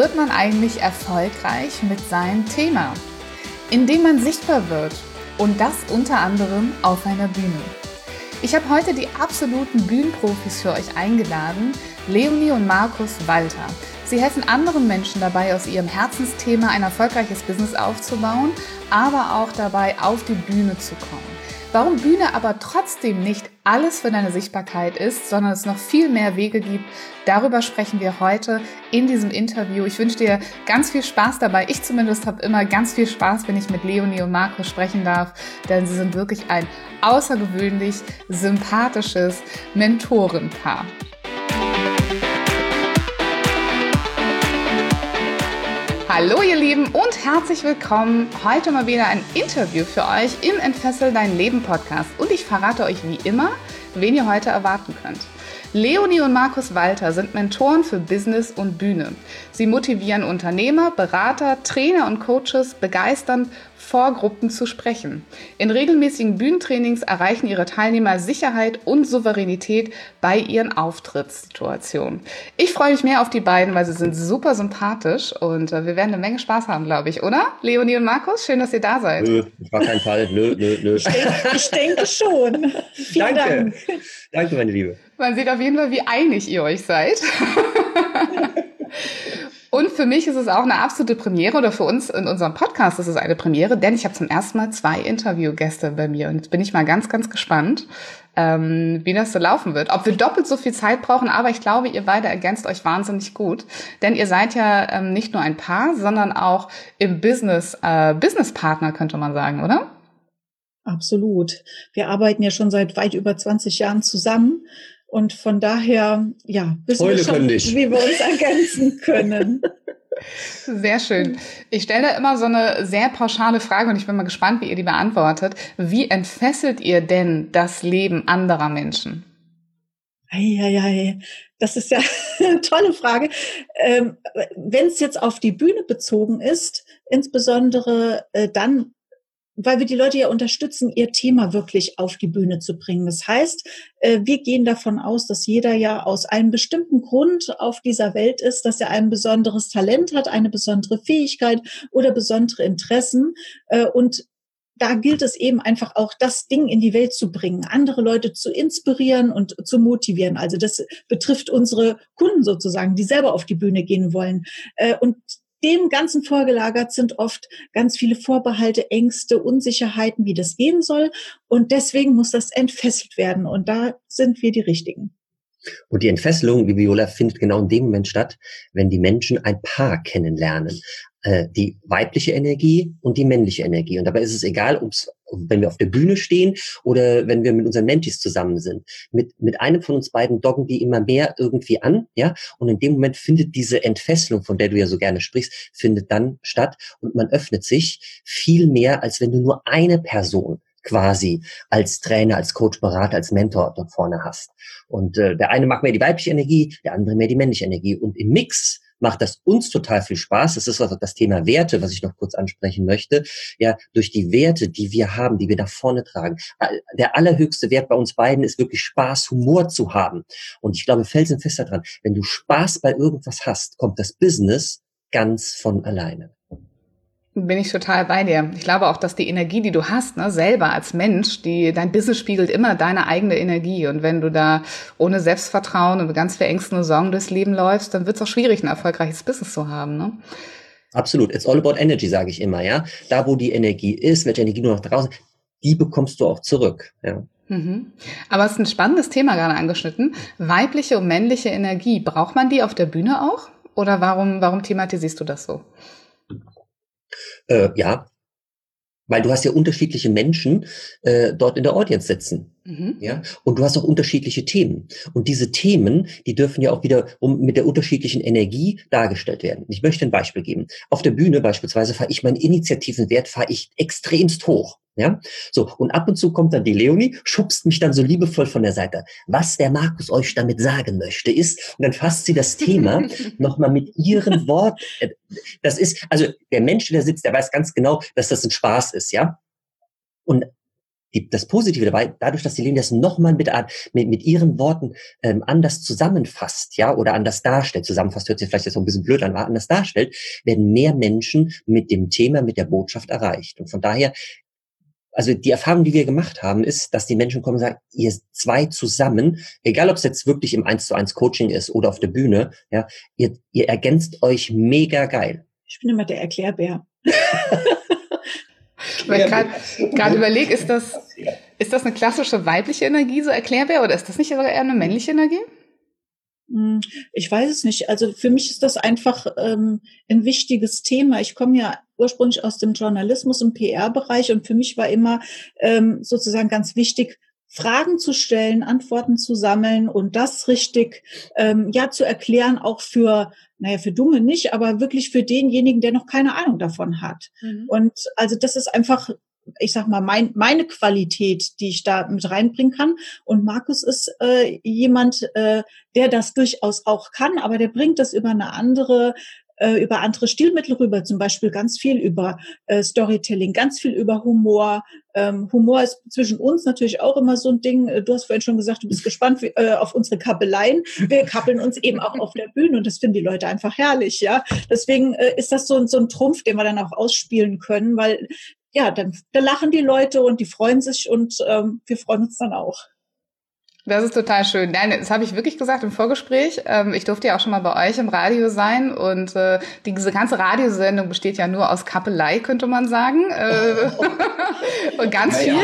wird man eigentlich erfolgreich mit seinem Thema? Indem man sichtbar wird und das unter anderem auf einer Bühne. Ich habe heute die absoluten Bühnenprofis für euch eingeladen, Leonie und Markus Walter. Sie helfen anderen Menschen dabei, aus ihrem Herzensthema ein erfolgreiches Business aufzubauen, aber auch dabei, auf die Bühne zu kommen. Warum Bühne aber trotzdem nicht alles für deine Sichtbarkeit ist, sondern es noch viel mehr Wege gibt, darüber sprechen wir heute in diesem Interview. Ich wünsche dir ganz viel Spaß dabei. Ich zumindest habe immer ganz viel Spaß, wenn ich mit Leonie und Marco sprechen darf, denn sie sind wirklich ein außergewöhnlich sympathisches Mentorenpaar. Hallo ihr Lieben und herzlich willkommen. Heute mal wieder ein Interview für euch im Entfessel dein Leben Podcast und ich verrate euch wie immer, wen ihr heute erwarten könnt. Leonie und Markus Walter sind Mentoren für Business und Bühne. Sie motivieren Unternehmer, Berater, Trainer und Coaches begeisternd vor Gruppen zu sprechen. In regelmäßigen Bühnentrainings erreichen ihre Teilnehmer Sicherheit und Souveränität bei ihren Auftrittssituationen. Ich freue mich mehr auf die beiden, weil sie sind super sympathisch und äh, wir werden eine Menge Spaß haben, glaube ich, oder? Leonie und Markus, schön, dass ihr da seid. Nö, auf keinen Fall. Nö, nö, nö. Ich denke, ich denke schon. Vielen Danke. Dank. Danke, meine Liebe. Man sieht auf jeden Fall, wie einig ihr euch seid. Und für mich ist es auch eine absolute Premiere oder für uns in unserem Podcast ist es eine Premiere, denn ich habe zum ersten Mal zwei Interviewgäste bei mir und jetzt bin ich mal ganz, ganz gespannt, ähm, wie das so laufen wird. Ob wir doppelt so viel Zeit brauchen, aber ich glaube, ihr beide ergänzt euch wahnsinnig gut, denn ihr seid ja ähm, nicht nur ein Paar, sondern auch im Business äh, Businesspartner könnte man sagen, oder? Absolut. Wir arbeiten ja schon seit weit über 20 Jahren zusammen. Und von daher, ja, wissen wir schon, wie wir uns ergänzen können. Sehr schön. Ich stelle da immer so eine sehr pauschale Frage und ich bin mal gespannt, wie ihr die beantwortet. Wie entfesselt ihr denn das Leben anderer Menschen? Eieiei, das ist ja eine tolle Frage. Ähm, Wenn es jetzt auf die Bühne bezogen ist, insbesondere äh, dann weil wir die Leute ja unterstützen, ihr Thema wirklich auf die Bühne zu bringen. Das heißt, äh, wir gehen davon aus, dass jeder ja aus einem bestimmten Grund auf dieser Welt ist, dass er ein besonderes Talent hat, eine besondere Fähigkeit oder besondere Interessen. Äh, und da gilt es eben einfach auch, das Ding in die Welt zu bringen, andere Leute zu inspirieren und zu motivieren. Also das betrifft unsere Kunden sozusagen, die selber auf die Bühne gehen wollen. Äh, und dem Ganzen vorgelagert sind oft ganz viele Vorbehalte, Ängste, Unsicherheiten, wie das gehen soll. Und deswegen muss das entfesselt werden. Und da sind wir die Richtigen. Und die Entfesselung, die Viola, findet genau in dem Moment statt, wenn die Menschen ein Paar kennenlernen. Äh, die weibliche Energie und die männliche Energie. Und dabei ist es egal, ob's, wenn wir auf der Bühne stehen oder wenn wir mit unseren Mentis zusammen sind. Mit, mit einem von uns beiden doggen die immer mehr irgendwie an, ja. Und in dem Moment findet diese Entfesselung, von der du ja so gerne sprichst, findet dann statt und man öffnet sich viel mehr, als wenn du nur eine Person quasi als Trainer, als Coach, Berater, als Mentor dort vorne hast. Und äh, der eine mag mehr die weibliche Energie, der andere mehr die männliche Energie. Und im Mix macht das uns total viel Spaß. Das ist also das Thema Werte, was ich noch kurz ansprechen möchte. Ja, durch die Werte, die wir haben, die wir nach vorne tragen. Der allerhöchste Wert bei uns beiden ist wirklich Spaß, Humor zu haben. Und ich glaube felsenfest daran, wenn du Spaß bei irgendwas hast, kommt das Business ganz von alleine. Bin ich total bei dir. Ich glaube auch, dass die Energie, die du hast, ne, selber als Mensch, die, dein Business spiegelt immer deine eigene Energie. Und wenn du da ohne Selbstvertrauen und ganz viel Ängsten und Sorgen durchs Leben läufst, dann wird es auch schwierig, ein erfolgreiches Business zu haben. Ne? Absolut. It's all about energy, sage ich immer, ja. Da, wo die Energie ist, welche Energie du noch draußen, die bekommst du auch zurück, ja. Mhm. Aber es ist ein spannendes Thema gerade angeschnitten. Weibliche und männliche Energie, braucht man die auf der Bühne auch? Oder warum, warum thematisierst du das so? Äh, ja, weil du hast ja unterschiedliche Menschen äh, dort in der Audience sitzen. Mhm. Ja, und du hast auch unterschiedliche Themen. Und diese Themen, die dürfen ja auch wieder um, mit der unterschiedlichen Energie dargestellt werden. Ich möchte ein Beispiel geben. Auf der Bühne beispielsweise fahre ich meinen Initiativenwert fahre ich extremst hoch. Ja, so. Und ab und zu kommt dann die Leonie, schubst mich dann so liebevoll von der Seite. Was der Markus euch damit sagen möchte, ist, und dann fasst sie das Thema nochmal mit ihren Worten. Äh, das ist, also der Mensch, der sitzt, der weiß ganz genau, dass das ein Spaß ist, ja. Und die, das Positive dabei, dadurch, dass die Linie das nochmal mit, mit, mit ihren Worten ähm, anders zusammenfasst, ja, oder anders darstellt, zusammenfasst hört sich vielleicht jetzt so ein bisschen blöd an, aber anders darstellt, werden mehr Menschen mit dem Thema, mit der Botschaft erreicht. Und von daher, also die Erfahrung, die wir gemacht haben, ist, dass die Menschen kommen und sagen, ihr zwei zusammen, egal ob es jetzt wirklich im 1 zu 1 Coaching ist oder auf der Bühne, ja, ihr, ihr ergänzt euch mega geil. Ich bin immer der Erklärbär. Weil ich gerade überlege, ist das, ist das eine klassische weibliche Energie, so Erklärbär, oder ist das nicht sogar eher eine männliche Energie? Hm, ich weiß es nicht. Also für mich ist das einfach ähm, ein wichtiges Thema. Ich komme ja ursprünglich aus dem Journalismus im PR-Bereich und für mich war immer ähm, sozusagen ganz wichtig, Fragen zu stellen, Antworten zu sammeln und das richtig ähm, ja zu erklären, auch für naja, für Dumme nicht, aber wirklich für denjenigen, der noch keine Ahnung davon hat. Mhm. Und also das ist einfach, ich sag mal, mein, meine Qualität, die ich da mit reinbringen kann. Und Markus ist äh, jemand, äh, der das durchaus auch kann, aber der bringt das über eine andere äh, über andere Stilmittel rüber, zum Beispiel ganz viel über äh, Storytelling, ganz viel über Humor. Ähm, Humor ist zwischen uns natürlich auch immer so ein Ding. Äh, du hast vorhin schon gesagt, du bist gespannt wie, äh, auf unsere Kappeleien. Wir kappeln uns eben auch auf der Bühne und das finden die Leute einfach herrlich, ja. Deswegen äh, ist das so, so ein Trumpf, den wir dann auch ausspielen können, weil ja, dann da lachen die Leute und die freuen sich und ähm, wir freuen uns dann auch. Das ist total schön. Nein, das habe ich wirklich gesagt im Vorgespräch. Ähm, ich durfte ja auch schon mal bei euch im Radio sein und äh, diese ganze Radiosendung besteht ja nur aus Kappelei, könnte man sagen. Äh, und ganz viel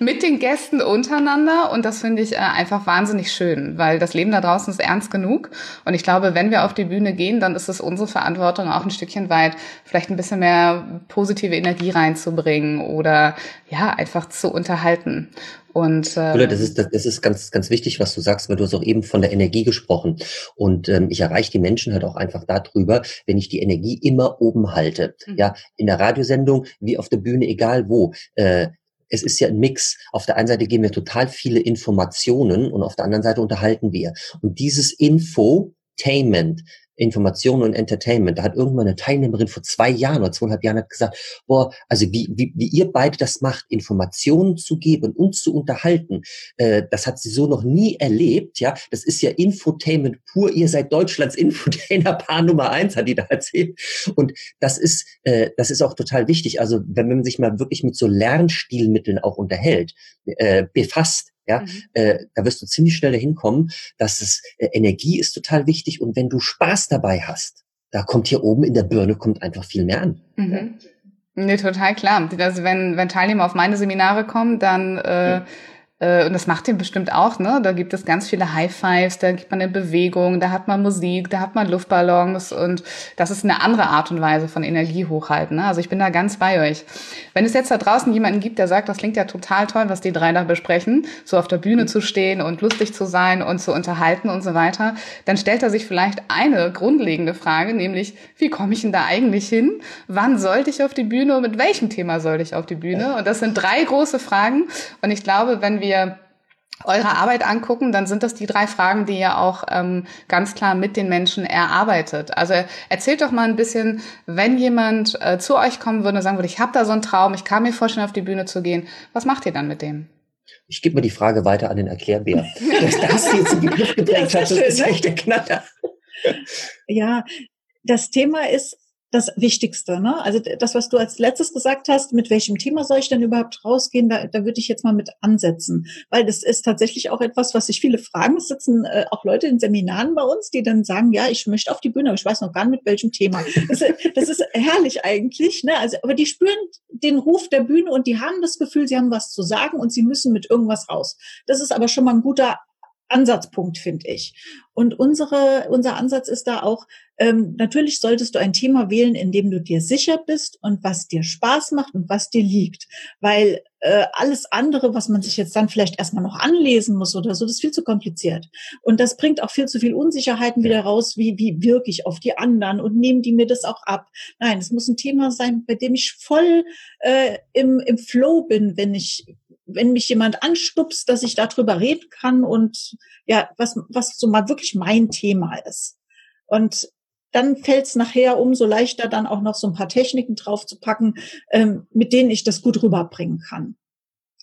mit den Gästen untereinander und das finde ich äh, einfach wahnsinnig schön, weil das Leben da draußen ist ernst genug und ich glaube, wenn wir auf die Bühne gehen, dann ist es unsere Verantwortung auch ein Stückchen weit vielleicht ein bisschen mehr positive Energie reinzubringen oder ja, einfach zu unterhalten. Und ähm, das ist das, ist ganz ganz wichtig, was du sagst, weil du hast auch eben von der Energie gesprochen und ähm, ich erreiche die Menschen halt auch einfach darüber, wenn ich die Energie immer oben halte. Mhm. Ja, in der Radiosendung wie auf der Bühne, egal wo. Äh, es ist ja ein Mix. Auf der einen Seite geben wir total viele Informationen und auf der anderen Seite unterhalten wir. Und dieses Infotainment, Information und Entertainment. Da hat irgendwann eine Teilnehmerin vor zwei Jahren oder zweieinhalb Jahren hat gesagt, boah, also wie, wie, wie ihr beide das macht, Informationen zu geben und zu unterhalten, äh, das hat sie so noch nie erlebt, ja. Das ist ja Infotainment pur. Ihr seid Deutschlands Infotainer-Paar Nummer eins, hat die da erzählt. Und das ist, äh, das ist auch total wichtig. Also wenn man sich mal wirklich mit so Lernstilmitteln auch unterhält, äh, befasst, ja, mhm. äh, da wirst du ziemlich schnell dahin kommen, dass es äh, Energie ist total wichtig und wenn du Spaß dabei hast, da kommt hier oben in der Birne kommt einfach viel mehr an. Mhm. Ja. Nee, total klar. Also wenn, wenn Teilnehmer auf meine Seminare kommen, dann äh, äh, und das macht ihn bestimmt auch, ne? Da gibt es ganz viele High Fives, da gibt man eine Bewegung, da hat man Musik, da hat man Luftballons und das ist eine andere Art und Weise von Energie hochhalten. Ne? Also ich bin da ganz bei euch. Wenn es jetzt da draußen jemanden gibt, der sagt, das klingt ja total toll, was die drei da besprechen, so auf der Bühne zu stehen und lustig zu sein und zu unterhalten und so weiter, dann stellt er sich vielleicht eine grundlegende Frage, nämlich, wie komme ich denn da eigentlich hin? Wann sollte ich auf die Bühne und mit welchem Thema sollte ich auf die Bühne? Und das sind drei große Fragen. Und ich glaube, wenn wir wir eure Arbeit angucken, dann sind das die drei Fragen, die ihr auch ähm, ganz klar mit den Menschen erarbeitet. Also erzählt doch mal ein bisschen, wenn jemand äh, zu euch kommen würde und sagen würde, ich habe da so einen Traum, ich kann mir vorstellen, auf die Bühne zu gehen, was macht ihr dann mit dem? Ich gebe mir die Frage weiter an den Erklärbär. Dass das jetzt in die Luft gedrängt hat, das ist ne? echt der Knatter. Ja, das Thema ist, das Wichtigste. Ne? Also das, was du als letztes gesagt hast, mit welchem Thema soll ich denn überhaupt rausgehen, da, da würde ich jetzt mal mit ansetzen. Weil das ist tatsächlich auch etwas, was sich viele fragen. Es sitzen äh, auch Leute in Seminaren bei uns, die dann sagen, ja, ich möchte auf die Bühne, aber ich weiß noch gar nicht mit welchem Thema. Das, das ist herrlich eigentlich. Ne? Also, aber die spüren den Ruf der Bühne und die haben das Gefühl, sie haben was zu sagen und sie müssen mit irgendwas raus. Das ist aber schon mal ein guter Ansatzpunkt, finde ich. Und unsere, unser Ansatz ist da auch, ähm, natürlich solltest du ein Thema wählen, in dem du dir sicher bist und was dir Spaß macht und was dir liegt. Weil äh, alles andere, was man sich jetzt dann vielleicht erstmal noch anlesen muss oder so, das ist viel zu kompliziert. Und das bringt auch viel zu viel Unsicherheiten wieder raus, wie, wie wirke ich auf die anderen und nehmen die mir das auch ab. Nein, es muss ein Thema sein, bei dem ich voll äh, im, im Flow bin, wenn ich wenn mich jemand anstupst, dass ich darüber reden kann und ja, was, was so mal wirklich mein Thema ist. Und dann fällt es nachher umso leichter, dann auch noch so ein paar Techniken draufzupacken, ähm, mit denen ich das gut rüberbringen kann.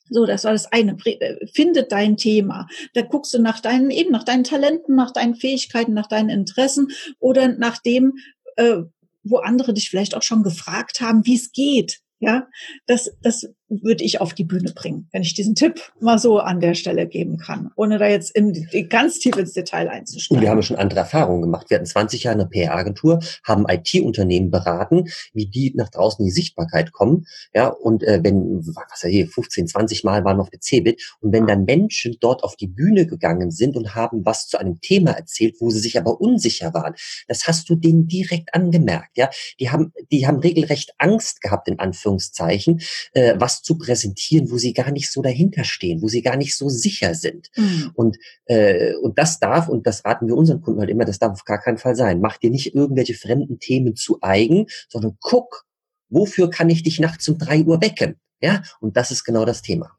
So, das war das eine. Äh, Findet dein Thema. Da guckst du nach deinen, eben nach deinen Talenten, nach deinen Fähigkeiten, nach deinen Interessen oder nach dem, äh, wo andere dich vielleicht auch schon gefragt haben, wie es geht. Ja, das, das würde ich auf die Bühne bringen, wenn ich diesen Tipp mal so an der Stelle geben kann, ohne da jetzt in, ganz tief ins Detail einzusteigen. Und wir haben schon andere Erfahrungen gemacht. Wir hatten 20 Jahre eine PR-Agentur, haben IT-Unternehmen beraten, wie die nach draußen in die Sichtbarkeit kommen. Ja, und äh, wenn, was ja hier, 15, 20 Mal waren wir auf der CeBIT und wenn dann Menschen dort auf die Bühne gegangen sind und haben was zu einem Thema erzählt, wo sie sich aber unsicher waren, das hast du denen direkt angemerkt. Ja, die haben, die haben regelrecht Angst gehabt, in Anführungszeichen, äh, was zu präsentieren, wo sie gar nicht so dahinter stehen, wo sie gar nicht so sicher sind. Mhm. Und, äh, und das darf, und das raten wir unseren Kunden halt immer, das darf auf gar keinen Fall sein. Mach dir nicht irgendwelche fremden Themen zu eigen, sondern guck, wofür kann ich dich nachts um drei Uhr wecken? Ja, und das ist genau das Thema.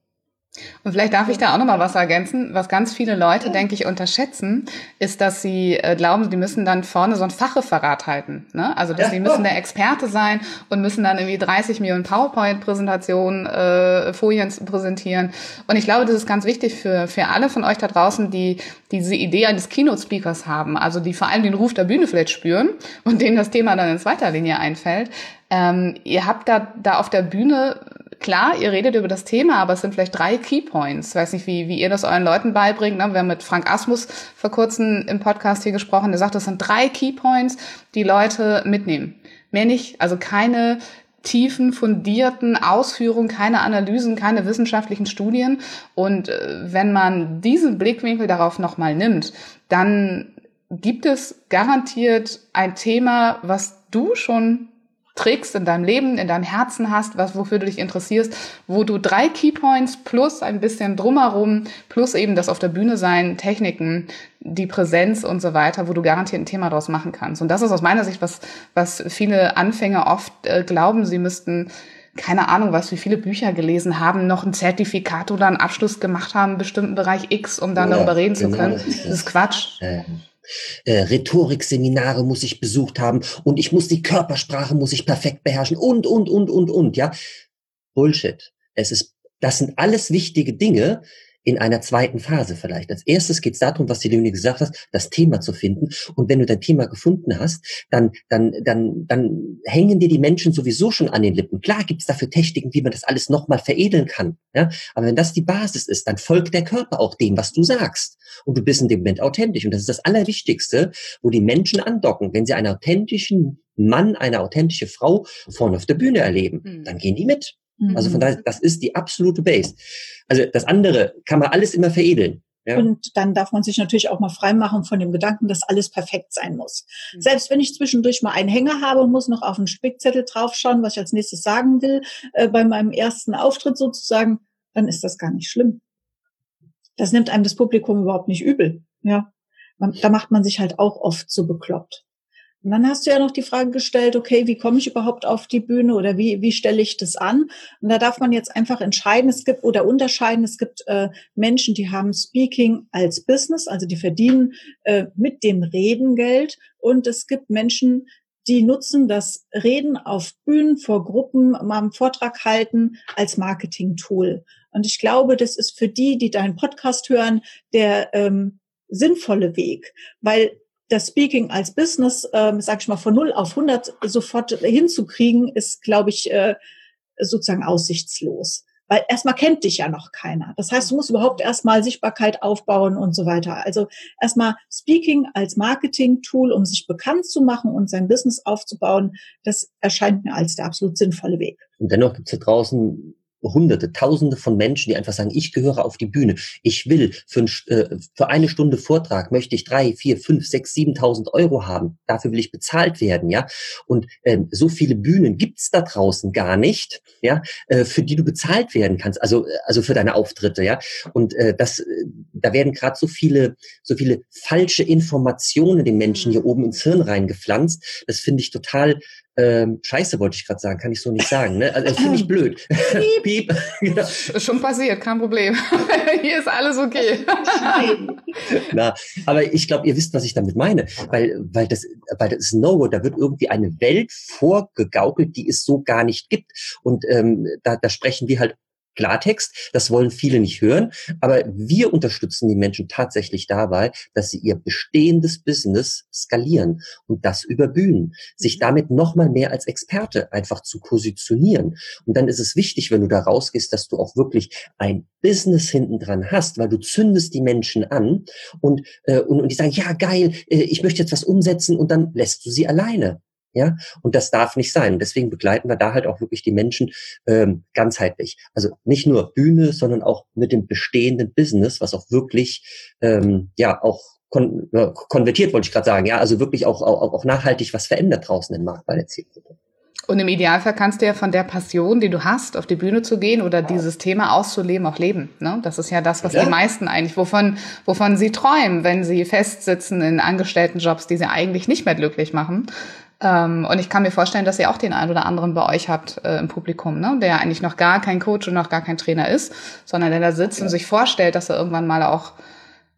Und vielleicht darf ich da auch noch mal was ergänzen. Was ganz viele Leute, denke ich, unterschätzen, ist, dass sie äh, glauben, die müssen dann vorne so ein Fachreferat halten. Ne? Also, dass ja. sie müssen der Experte sein und müssen dann irgendwie 30 Millionen PowerPoint-Präsentationen, äh, Folien präsentieren. Und ich glaube, das ist ganz wichtig für, für alle von euch da draußen, die diese Idee eines Keynote-Speakers haben, also die vor allem den Ruf der Bühne vielleicht spüren und denen das Thema dann in zweiter Linie einfällt. Ähm, ihr habt da, da auf der Bühne klar, ihr redet über das Thema, aber es sind vielleicht drei Keypoints. Ich weiß nicht, wie, wie ihr das euren Leuten beibringt. Ne? Wir haben mit Frank Asmus vor kurzem im Podcast hier gesprochen. Der sagt, das sind drei Keypoints, die Leute mitnehmen. Mehr nicht. Also keine tiefen, fundierten Ausführungen, keine Analysen, keine wissenschaftlichen Studien. Und äh, wenn man diesen Blickwinkel darauf nochmal nimmt, dann gibt es garantiert ein Thema, was du schon trägst in deinem Leben, in deinem Herzen hast, was, wofür du dich interessierst, wo du drei Keypoints plus ein bisschen drumherum, plus eben das auf der Bühne sein, Techniken, die Präsenz und so weiter, wo du garantiert ein Thema daraus machen kannst. Und das ist aus meiner Sicht, was, was viele Anfänger oft äh, glauben, sie müssten keine Ahnung was, wie viele Bücher gelesen haben, noch ein Zertifikat oder einen Abschluss gemacht haben, bestimmten Bereich X, um dann ja, darüber reden genau, zu können. Das ist, das ist Quatsch. Ja äh, Rhetorikseminare muss ich besucht haben und ich muss die Körpersprache muss ich perfekt beherrschen und und und und und ja Bullshit. Es ist das sind alles wichtige Dinge, in einer zweiten Phase vielleicht. Als erstes geht es darum, was die Leonie gesagt hat, das Thema zu finden. Und wenn du dein Thema gefunden hast, dann, dann, dann, dann hängen dir die Menschen sowieso schon an den Lippen. Klar gibt es dafür Techniken, wie man das alles nochmal veredeln kann. Ja? Aber wenn das die Basis ist, dann folgt der Körper auch dem, was du sagst. Und du bist in dem Moment authentisch. Und das ist das Allerwichtigste, wo die Menschen andocken. Wenn sie einen authentischen Mann, eine authentische Frau vorne auf der Bühne erleben, mhm. dann gehen die mit. Also von mhm. daher, das ist die absolute Base. Also das andere kann man alles immer veredeln. Ja. Und dann darf man sich natürlich auch mal freimachen von dem Gedanken, dass alles perfekt sein muss. Mhm. Selbst wenn ich zwischendurch mal einen Hänger habe und muss noch auf einen Spickzettel draufschauen, was ich als nächstes sagen will, äh, bei meinem ersten Auftritt sozusagen, dann ist das gar nicht schlimm. Das nimmt einem das Publikum überhaupt nicht übel. Ja, man, da macht man sich halt auch oft so bekloppt. Und dann hast du ja noch die Frage gestellt, okay, wie komme ich überhaupt auf die Bühne oder wie, wie stelle ich das an? Und da darf man jetzt einfach entscheiden, es gibt oder unterscheiden, es gibt äh, Menschen, die haben Speaking als Business, also die verdienen äh, mit dem Reden Geld. Und es gibt Menschen, die nutzen das Reden auf Bühnen vor Gruppen, mal einen Vortrag halten als Marketing-Tool. Und ich glaube, das ist für die, die deinen Podcast hören, der ähm, sinnvolle Weg, weil das Speaking als Business, ähm, sag ich mal, von 0 auf 100 sofort hinzukriegen, ist, glaube ich, äh, sozusagen aussichtslos. Weil erstmal kennt dich ja noch keiner. Das heißt, du musst überhaupt erstmal Sichtbarkeit aufbauen und so weiter. Also erstmal Speaking als Marketing-Tool, um sich bekannt zu machen und sein Business aufzubauen, das erscheint mir als der absolut sinnvolle Weg. Und dennoch gibt es da draußen Hunderte, Tausende von Menschen, die einfach sagen, ich gehöre auf die Bühne. Ich will für, ein, äh, für eine Stunde Vortrag möchte ich drei, vier, fünf, sechs, siebentausend Euro haben. Dafür will ich bezahlt werden, ja. Und ähm, so viele Bühnen gibt's da draußen gar nicht, ja, äh, für die du bezahlt werden kannst. Also also für deine Auftritte, ja. Und äh, das, äh, da werden gerade so viele, so viele falsche Informationen den Menschen hier oben ins Hirn reingepflanzt. Das finde ich total ähm, Scheiße wollte ich gerade sagen, kann ich so nicht sagen. Ne? Also finde ich blöd. Piep. Piep. genau. Schon passiert, kein Problem. Hier ist alles okay. Na, aber ich glaube, ihr wisst, was ich damit meine, weil weil das weil das ist No-Go. Da wird irgendwie eine Welt vorgegaukelt, die es so gar nicht gibt. Und ähm, da, da sprechen wir halt Klartext. Das wollen viele nicht hören. Aber wir unterstützen die Menschen tatsächlich dabei, dass sie ihr bestehendes Business skalieren und das über Bühnen. Sich mhm. damit nochmal mehr als Experte einfach zu positionieren. Und dann ist es wichtig, wenn du da rausgehst, dass du auch wirklich ein Business hinten dran hast, weil du zündest die Menschen an und, äh, und, und die sagen, ja geil, äh, ich möchte jetzt was umsetzen und dann lässt du sie alleine. Ja, und das darf nicht sein. Und deswegen begleiten wir da halt auch wirklich die Menschen ähm, ganzheitlich. Also nicht nur Bühne, sondern auch mit dem bestehenden Business, was auch wirklich ähm, ja auch kon äh, konvertiert, wollte ich gerade sagen. Ja, also wirklich auch, auch, auch nachhaltig was verändert draußen im Markt bei der Zielgruppe. Und im Idealfall kannst du ja von der Passion, die du hast, auf die Bühne zu gehen oder dieses Thema auszuleben, auch leben. Ne? Das ist ja das, was ja. die meisten eigentlich, wovon, wovon sie träumen, wenn sie festsitzen in Angestelltenjobs, die sie eigentlich nicht mehr glücklich machen. Ähm, und ich kann mir vorstellen, dass ihr auch den einen oder anderen bei euch habt äh, im Publikum, ne? der eigentlich noch gar kein Coach und noch gar kein Trainer ist, sondern der da sitzt ja. und sich vorstellt, dass er irgendwann mal auch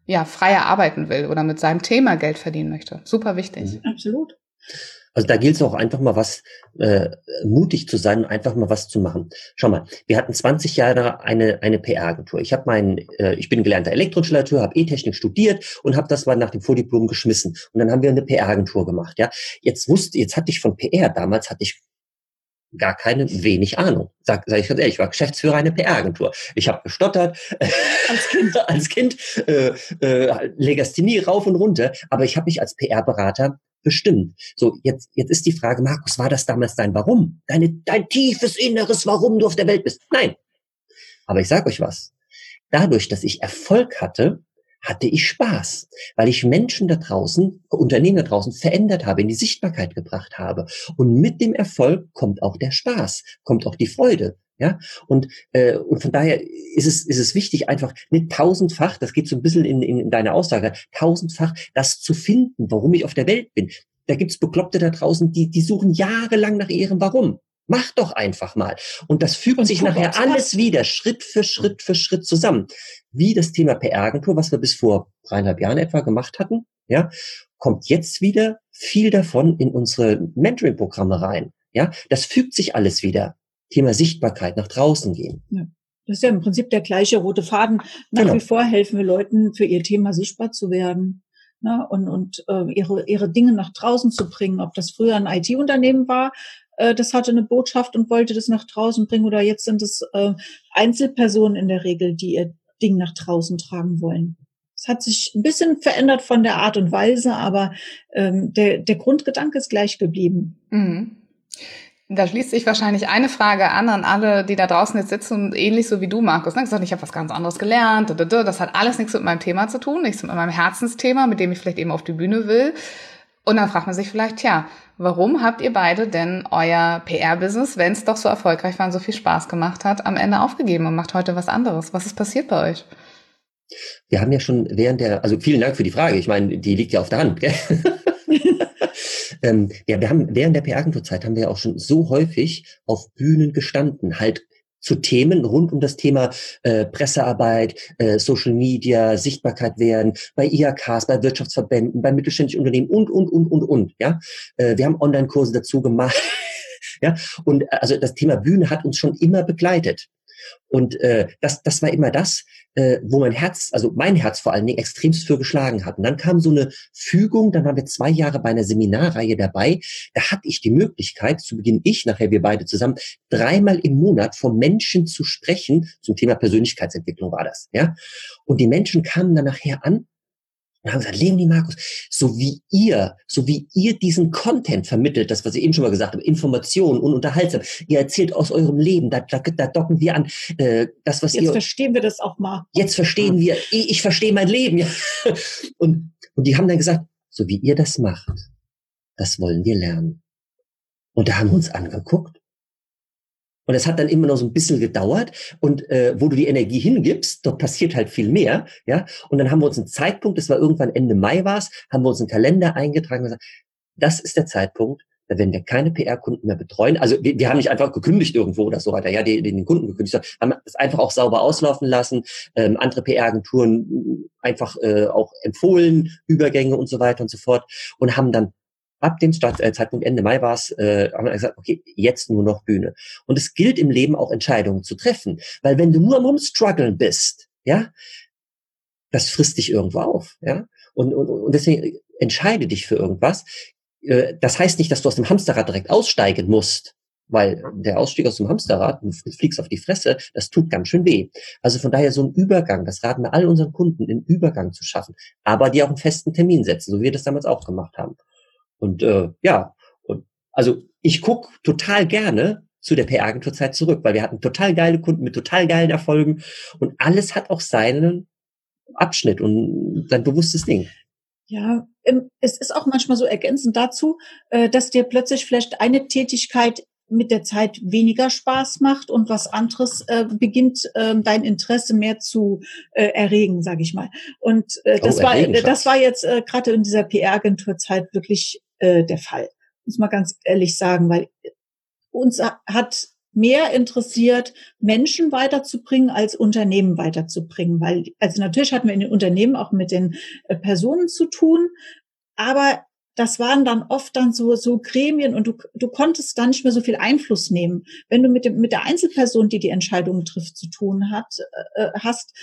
ja, freier arbeiten will oder mit seinem Thema Geld verdienen möchte. Super wichtig. Mhm. Absolut. Also da gilt es auch einfach mal was äh, mutig zu sein und einfach mal was zu machen. Schau mal, wir hatten 20 Jahre eine eine PR-Agentur. Ich habe meinen, äh, ich bin gelernter Elektroinstallateur, habe E-Technik studiert und habe das mal nach dem Vordiplom geschmissen. Und dann haben wir eine PR-Agentur gemacht. Ja, jetzt wusste, jetzt hatte ich von PR damals hatte ich gar keine wenig Ahnung. Sag, sag ich ganz ehrlich, ich war Geschäftsführer einer PR-Agentur. Ich habe gestottert als Kind, als kind äh, äh, Legasthenie rauf und runter, aber ich habe mich als PR-Berater bestimmt. So, jetzt, jetzt ist die Frage, Markus, war das damals dein Warum? Deine, dein tiefes Inneres, warum du auf der Welt bist? Nein. Aber ich sage euch was. Dadurch, dass ich Erfolg hatte, hatte ich Spaß, weil ich Menschen da draußen, Unternehmen da draußen verändert habe, in die Sichtbarkeit gebracht habe. Und mit dem Erfolg kommt auch der Spaß, kommt auch die Freude. Ja, und, äh, und von daher ist es, ist es wichtig, einfach nicht tausendfach, das geht so ein bisschen in, in, in deine Aussage, tausendfach das zu finden, warum ich auf der Welt bin. Da gibt's Bekloppte da draußen, die, die suchen jahrelang nach ihrem Warum. Mach doch einfach mal. Und das fügt und sich nachher alles wieder, Schritt für Schritt für Schritt zusammen. Wie das Thema PR-Agentur, was wir bis vor dreieinhalb Jahren etwa gemacht hatten, ja, kommt jetzt wieder viel davon in unsere Mentoring-Programme rein. Ja, das fügt sich alles wieder. Thema Sichtbarkeit, nach draußen gehen. Ja. Das ist ja im Prinzip der gleiche rote Faden. Nach genau. wie vor helfen wir Leuten, für ihr Thema sichtbar zu werden ne, und, und äh, ihre, ihre Dinge nach draußen zu bringen. Ob das früher ein IT-Unternehmen war, äh, das hatte eine Botschaft und wollte das nach draußen bringen, oder jetzt sind es äh, Einzelpersonen in der Regel, die ihr Ding nach draußen tragen wollen. Es hat sich ein bisschen verändert von der Art und Weise, aber ähm, der, der Grundgedanke ist gleich geblieben. Mhm. Da schließt sich wahrscheinlich eine Frage an an alle, die da draußen jetzt sitzen und ähnlich so wie du, Markus. Ne? Gesagt, ich habe was ganz anderes gelernt. Das hat alles nichts mit meinem Thema zu tun, nichts mit meinem Herzensthema, mit dem ich vielleicht eben auf die Bühne will. Und dann fragt man sich vielleicht, tja, warum habt ihr beide denn euer PR-Business, wenn es doch so erfolgreich war und so viel Spaß gemacht hat, am Ende aufgegeben und macht heute was anderes? Was ist passiert bei euch? Wir haben ja schon während der, also vielen Dank für die Frage. Ich meine, die liegt ja auf der Hand. Gell? Ähm, ja, wir haben während der PR-Agenturzeit haben wir auch schon so häufig auf Bühnen gestanden, halt zu Themen rund um das Thema äh, Pressearbeit, äh, Social Media, Sichtbarkeit werden, bei IHKs, bei Wirtschaftsverbänden, bei mittelständischen Unternehmen und, und, und, und, und. Ja, äh, wir haben Online-Kurse dazu gemacht. ja, und äh, also das Thema Bühne hat uns schon immer begleitet. Und äh, das, das war immer das, äh, wo mein Herz, also mein Herz vor allen Dingen extremst für geschlagen hat. Und dann kam so eine Fügung, dann waren wir zwei Jahre bei einer Seminarreihe dabei. Da hatte ich die Möglichkeit, zu Beginn ich, nachher wir beide zusammen, dreimal im Monat vor Menschen zu sprechen. Zum Thema Persönlichkeitsentwicklung war das, ja. Und die Menschen kamen dann nachher an und haben gesagt, Leonie Markus, so wie ihr, so wie ihr diesen Content vermittelt, das, was ich eben schon mal gesagt habe, Informationen und unterhaltsam, ihr erzählt aus eurem Leben, da, da, da docken wir an, äh, das, was jetzt ihr... Jetzt verstehen wir das auch mal. Jetzt verstehen wir, ich, ich verstehe mein Leben, ja. Und, und die haben dann gesagt, so wie ihr das macht, das wollen wir lernen. Und da haben wir uns angeguckt und es hat dann immer noch so ein bisschen gedauert. Und äh, wo du die Energie hingibst, dort passiert halt viel mehr. Ja. Und dann haben wir uns einen Zeitpunkt, das war irgendwann Ende Mai war haben wir uns einen Kalender eingetragen und gesagt, das ist der Zeitpunkt, da werden wir keine PR-Kunden mehr betreuen. Also wir, wir haben nicht einfach gekündigt irgendwo oder so weiter, ja, die den Kunden gekündigt, haben das einfach auch sauber auslaufen lassen, ähm, andere PR-Agenturen einfach äh, auch empfohlen, Übergänge und so weiter und so fort und haben dann ab dem Start, äh, Zeitpunkt Ende Mai war es, äh, haben wir gesagt, okay, jetzt nur noch Bühne. Und es gilt im Leben auch Entscheidungen zu treffen, weil wenn du nur am Rumstruggeln bist, ja, das frisst dich irgendwo auf, ja. Und, und, und deswegen entscheide dich für irgendwas. Äh, das heißt nicht, dass du aus dem Hamsterrad direkt aussteigen musst, weil der Ausstieg aus dem Hamsterrad, du fliegst auf die Fresse, das tut ganz schön weh. Also von daher so ein Übergang, das raten wir all unseren Kunden, einen Übergang zu schaffen, aber die auch einen festen Termin setzen, so wie wir das damals auch gemacht haben. Und äh, ja, und also ich guck total gerne zu der PR-Agenturzeit zurück, weil wir hatten total geile Kunden mit total geilen Erfolgen und alles hat auch seinen Abschnitt und sein bewusstes Ding. Ja, es ist auch manchmal so ergänzend dazu, äh, dass dir plötzlich vielleicht eine Tätigkeit mit der Zeit weniger Spaß macht und was anderes äh, beginnt äh, dein Interesse mehr zu äh, erregen, sage ich mal. Und das oh, war das war jetzt gerade in dieser PR-Agenturzeit wirklich äh, der Fall. Muss man ganz ehrlich sagen, weil uns hat mehr interessiert, Menschen weiterzubringen, als Unternehmen weiterzubringen. Weil, also natürlich hatten wir in den Unternehmen auch mit den äh, Personen zu tun, aber das waren dann oft dann so, so Gremien und du, du konntest da nicht mehr so viel Einfluss nehmen. Wenn du mit dem, mit der Einzelperson, die die Entscheidungen trifft, zu tun hat, äh, äh hast,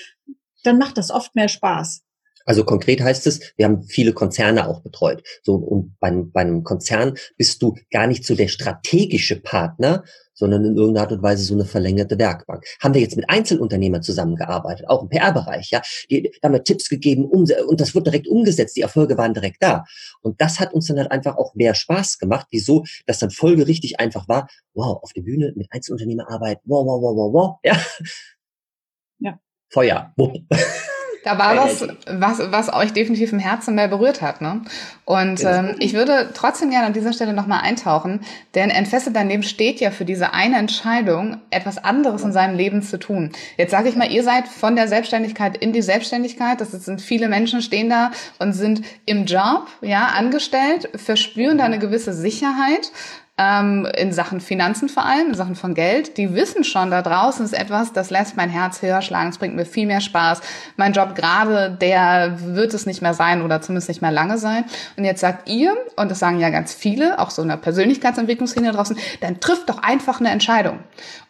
dann macht das oft mehr Spaß. Also konkret heißt es, wir haben viele Konzerne auch betreut. So, und bei, bei einem Konzern bist du gar nicht so der strategische Partner, sondern in irgendeiner Art und Weise so eine verlängerte Werkbank. Haben wir jetzt mit Einzelunternehmern zusammengearbeitet, auch im PR-Bereich, ja, die, haben wir Tipps gegeben und das wird direkt umgesetzt, die Erfolge waren direkt da. Und das hat uns dann halt einfach auch mehr Spaß gemacht, wieso, dass dann folgerichtig einfach war, wow, auf der Bühne mit Einzelunternehmer arbeiten, wow, wow, wow, wow, wow, ja. Ja. Feuer. Da war was, was, was euch definitiv im Herzen mehr berührt hat. Ne? Und ähm, ich würde trotzdem gerne an dieser Stelle nochmal eintauchen, denn Entfesselt dein Leben steht ja für diese eine Entscheidung, etwas anderes in seinem Leben zu tun. Jetzt sage ich mal, ihr seid von der Selbstständigkeit in die Selbstständigkeit. Das sind viele Menschen stehen da und sind im Job, ja, angestellt, verspüren da eine gewisse Sicherheit ähm, in Sachen Finanzen vor allem, in Sachen von Geld. Die wissen schon, da draußen ist etwas, das lässt mein Herz höher schlagen, es bringt mir viel mehr Spaß. Mein Job gerade, der wird es nicht mehr sein oder zumindest nicht mehr lange sein. Und jetzt sagt ihr, und das sagen ja ganz viele, auch so in der Persönlichkeitsentwicklungslinie draußen, dann trifft doch einfach eine Entscheidung.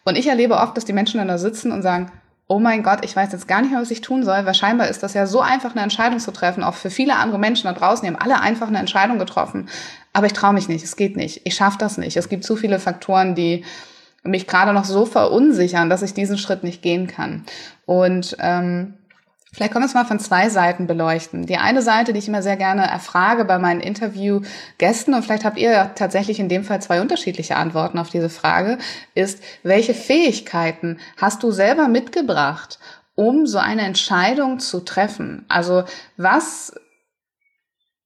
Und ich erlebe oft, dass die Menschen dann da sitzen und sagen, oh mein Gott, ich weiß jetzt gar nicht mehr, was ich tun soll, weil scheinbar ist das ja so einfach, eine Entscheidung zu treffen, auch für viele andere Menschen da draußen, die haben alle einfach eine Entscheidung getroffen. Aber ich traue mich nicht, es geht nicht, ich schaffe das nicht. Es gibt zu viele Faktoren, die mich gerade noch so verunsichern, dass ich diesen Schritt nicht gehen kann. Und ähm, Vielleicht können wir es mal von zwei Seiten beleuchten. Die eine Seite, die ich immer sehr gerne erfrage bei meinen Interviewgästen, und vielleicht habt ihr tatsächlich in dem Fall zwei unterschiedliche Antworten auf diese Frage, ist, welche Fähigkeiten hast du selber mitgebracht, um so eine Entscheidung zu treffen? Also was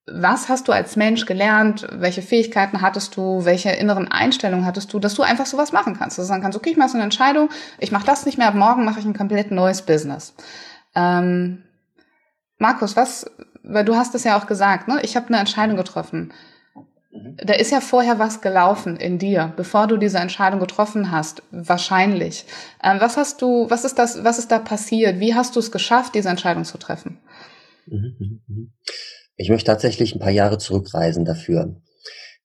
was hast du als Mensch gelernt? Welche Fähigkeiten hattest du? Welche inneren Einstellungen hattest du, dass du einfach sowas machen kannst? Dass du sagen kannst, okay, ich mache so eine Entscheidung, ich mache das nicht mehr, ab morgen mache ich ein komplett neues Business. Ähm, Markus, was, weil du hast es ja auch gesagt, ne? Ich habe eine Entscheidung getroffen. Mhm. Da ist ja vorher was gelaufen in dir, bevor du diese Entscheidung getroffen hast, wahrscheinlich. Ähm, was hast du, was ist das, was ist da passiert? Wie hast du es geschafft, diese Entscheidung zu treffen? Mhm, mhm, ich möchte tatsächlich ein paar Jahre zurückreisen dafür.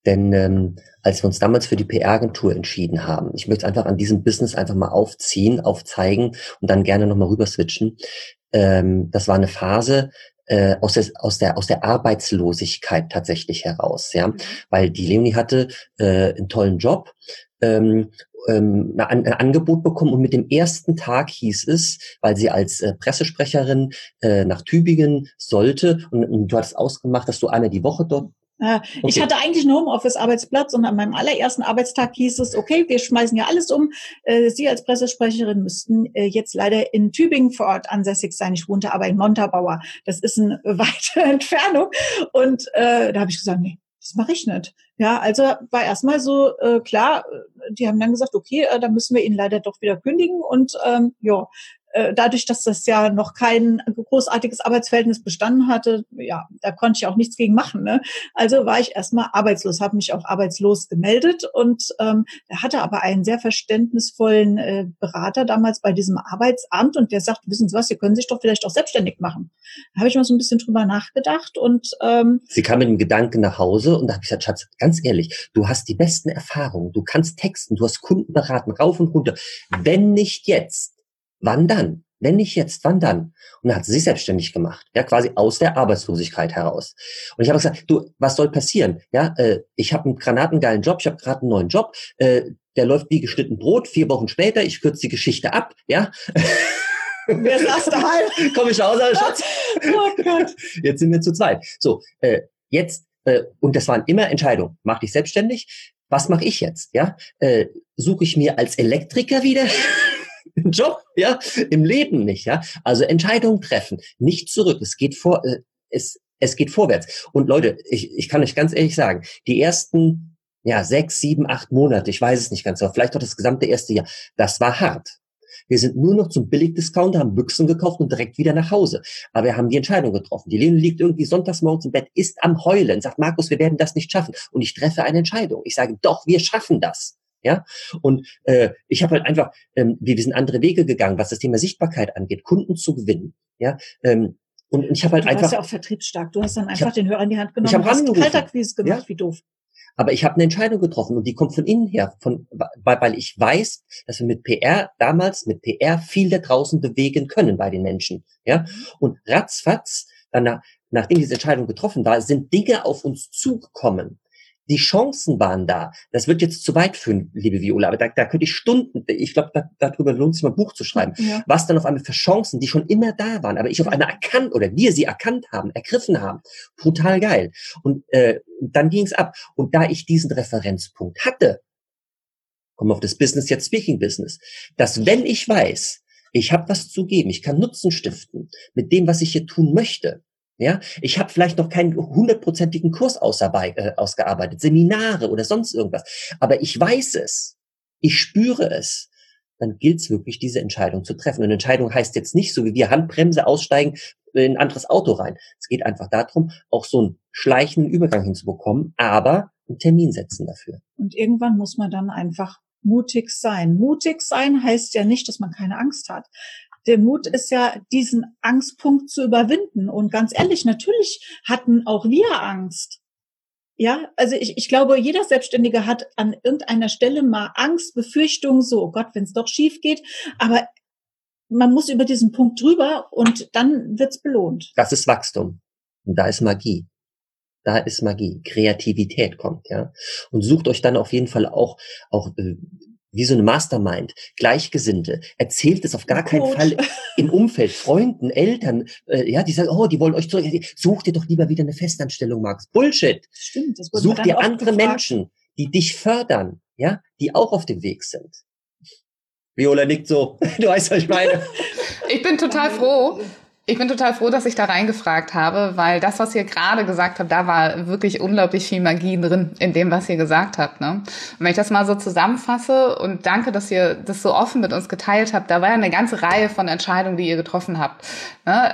Denn ähm, als wir uns damals für die PR-Agentur entschieden haben, ich möchte einfach an diesem Business einfach mal aufziehen, aufzeigen und dann gerne nochmal rüber switchen ähm, das war eine Phase, äh, aus, der, aus, der, aus der Arbeitslosigkeit tatsächlich heraus, ja, mhm. weil die Leonie hatte äh, einen tollen Job, ähm, ähm, ein, ein Angebot bekommen und mit dem ersten Tag hieß es, weil sie als äh, Pressesprecherin äh, nach Tübingen sollte und, und du hattest ausgemacht, dass du einmal die Woche dort okay. Ich hatte eigentlich einen Homeoffice-Arbeitsplatz und an meinem allerersten Arbeitstag hieß es, okay, wir schmeißen ja alles um. Äh, Sie als Pressesprecherin müssten äh, jetzt leider in Tübingen vor Ort ansässig sein. Ich wohnte aber in Montabaur. Das ist eine weite Entfernung. Und äh, da habe ich gesagt, nee, das mache ich nicht. Ja, also war erstmal so äh, klar, die haben dann gesagt, okay, äh, dann müssen wir ihn leider doch wieder kündigen und ähm, ja, äh, dadurch, dass das ja noch kein großartiges Arbeitsverhältnis bestanden hatte, ja, da konnte ich auch nichts gegen machen. Ne? Also war ich erstmal arbeitslos, habe mich auch arbeitslos gemeldet und ähm, hatte aber einen sehr verständnisvollen äh, Berater damals bei diesem Arbeitsamt und der sagt, wissen Sie was, Sie können sich doch vielleicht auch selbstständig machen. Da habe ich mal so ein bisschen drüber nachgedacht und ähm, Sie kam mit dem Gedanken nach Hause und da habe ich gesagt, Schatz, ganz ehrlich, du hast die besten Erfahrungen, du kannst texten, du hast Kunden beraten, rauf und runter. Wenn nicht jetzt, wann dann? Wenn nicht jetzt, wann dann? Und dann hat sie sich selbstständig gemacht, ja, quasi aus der Arbeitslosigkeit heraus. Und ich habe gesagt, du, was soll passieren? Ja, äh, ich habe einen granatengeilen Job, ich habe gerade einen neuen Job, äh, der läuft wie geschnitten Brot, vier Wochen später, ich kürze die Geschichte ab, ja. Wer saß daheim? Komm ich raus, Schatz. oh Gott. Jetzt sind wir zu zweit. So, äh, jetzt, äh, und das waren immer Entscheidungen. Mach dich selbstständig. Was mache ich jetzt? Ja, äh, suche ich mir als Elektriker wieder im Job, ja, im Leben nicht, ja. Also Entscheidungen treffen, nicht zurück. Es geht vor, äh, es, es geht vorwärts. Und Leute, ich, ich kann euch ganz ehrlich sagen, die ersten, ja, sechs, sieben, acht Monate, ich weiß es nicht ganz, aber vielleicht auch das gesamte erste Jahr, das war hart. Wir sind nur noch zum Billigdiscounter, haben Büchsen gekauft und direkt wieder nach Hause. Aber wir haben die Entscheidung getroffen. Die Lene liegt irgendwie sonntags morgens im Bett, ist am Heulen, sagt Markus, wir werden das nicht schaffen. Und ich treffe eine Entscheidung. Ich sage, doch, wir schaffen das. Ja, und äh, ich habe halt einfach, ähm, wir, wir sind andere Wege gegangen, was das Thema Sichtbarkeit angeht, Kunden zu gewinnen. Ja, ähm, und ich habe halt du einfach. Du warst ja auch vertriebsstark. Du hast dann einfach hab, den Hörer in die Hand genommen, ich hab hast Kaltakquise gemacht, ja? wie doof. Aber ich habe eine Entscheidung getroffen und die kommt von innen her, von, weil, weil ich weiß, dass wir mit PR damals mit PR viel da draußen bewegen können bei den Menschen. Ja, und ratzfatz, dann nachdem diese Entscheidung getroffen war, sind Dinge auf uns zugekommen, die Chancen waren da. Das wird jetzt zu weit führen, liebe Viola, aber da, da könnte ich Stunden, ich glaube, da, darüber lohnt es sich mal ein Buch zu schreiben. Ja. Was dann auf einmal für Chancen, die schon immer da waren, aber ich auf einmal erkannt oder wir sie erkannt haben, ergriffen haben. Brutal geil. Und äh, dann ging es ab. Und da ich diesen Referenzpunkt hatte, kommen auf das Business jetzt Speaking Business, dass wenn ich weiß, ich habe was zu geben, ich kann Nutzen stiften mit dem, was ich hier tun möchte, ja, ich habe vielleicht noch keinen hundertprozentigen Kurs äh, ausgearbeitet, Seminare oder sonst irgendwas, aber ich weiß es, ich spüre es. Dann gilt es wirklich, diese Entscheidung zu treffen. Und Entscheidung heißt jetzt nicht, so wie wir Handbremse aussteigen, in ein anderes Auto rein. Es geht einfach darum, auch so einen schleichenden Übergang hinzubekommen, aber einen Termin setzen dafür. Und irgendwann muss man dann einfach mutig sein. Mutig sein heißt ja nicht, dass man keine Angst hat der Mut ist ja, diesen Angstpunkt zu überwinden. Und ganz ehrlich, natürlich hatten auch wir Angst. Ja, also ich, ich glaube, jeder Selbstständige hat an irgendeiner Stelle mal Angst, Befürchtung, so, oh Gott, wenn es doch schief geht. Aber man muss über diesen Punkt drüber und dann wird's belohnt. Das ist Wachstum. Und da ist Magie. Da ist Magie. Kreativität kommt, ja. Und sucht euch dann auf jeden Fall auch, auch äh, wie so eine Mastermind, Gleichgesinnte, erzählt es auf gar Coach. keinen Fall im Umfeld, Freunden, Eltern, äh, ja, die sagen, oh, die wollen euch zurück, such dir doch lieber wieder eine Festanstellung, Max. Bullshit. Stimmt, das Such dir andere gefragt. Menschen, die dich fördern, ja, die auch auf dem Weg sind. Viola nickt so, du weißt, was ich meine. ich bin total froh, ich bin total froh, dass ich da reingefragt habe, weil das, was ihr gerade gesagt habt, da war wirklich unglaublich viel Magie drin in dem, was ihr gesagt habt. Ne? Und wenn ich das mal so zusammenfasse und danke, dass ihr das so offen mit uns geteilt habt, da war ja eine ganze Reihe von Entscheidungen, die ihr getroffen habt. Ne?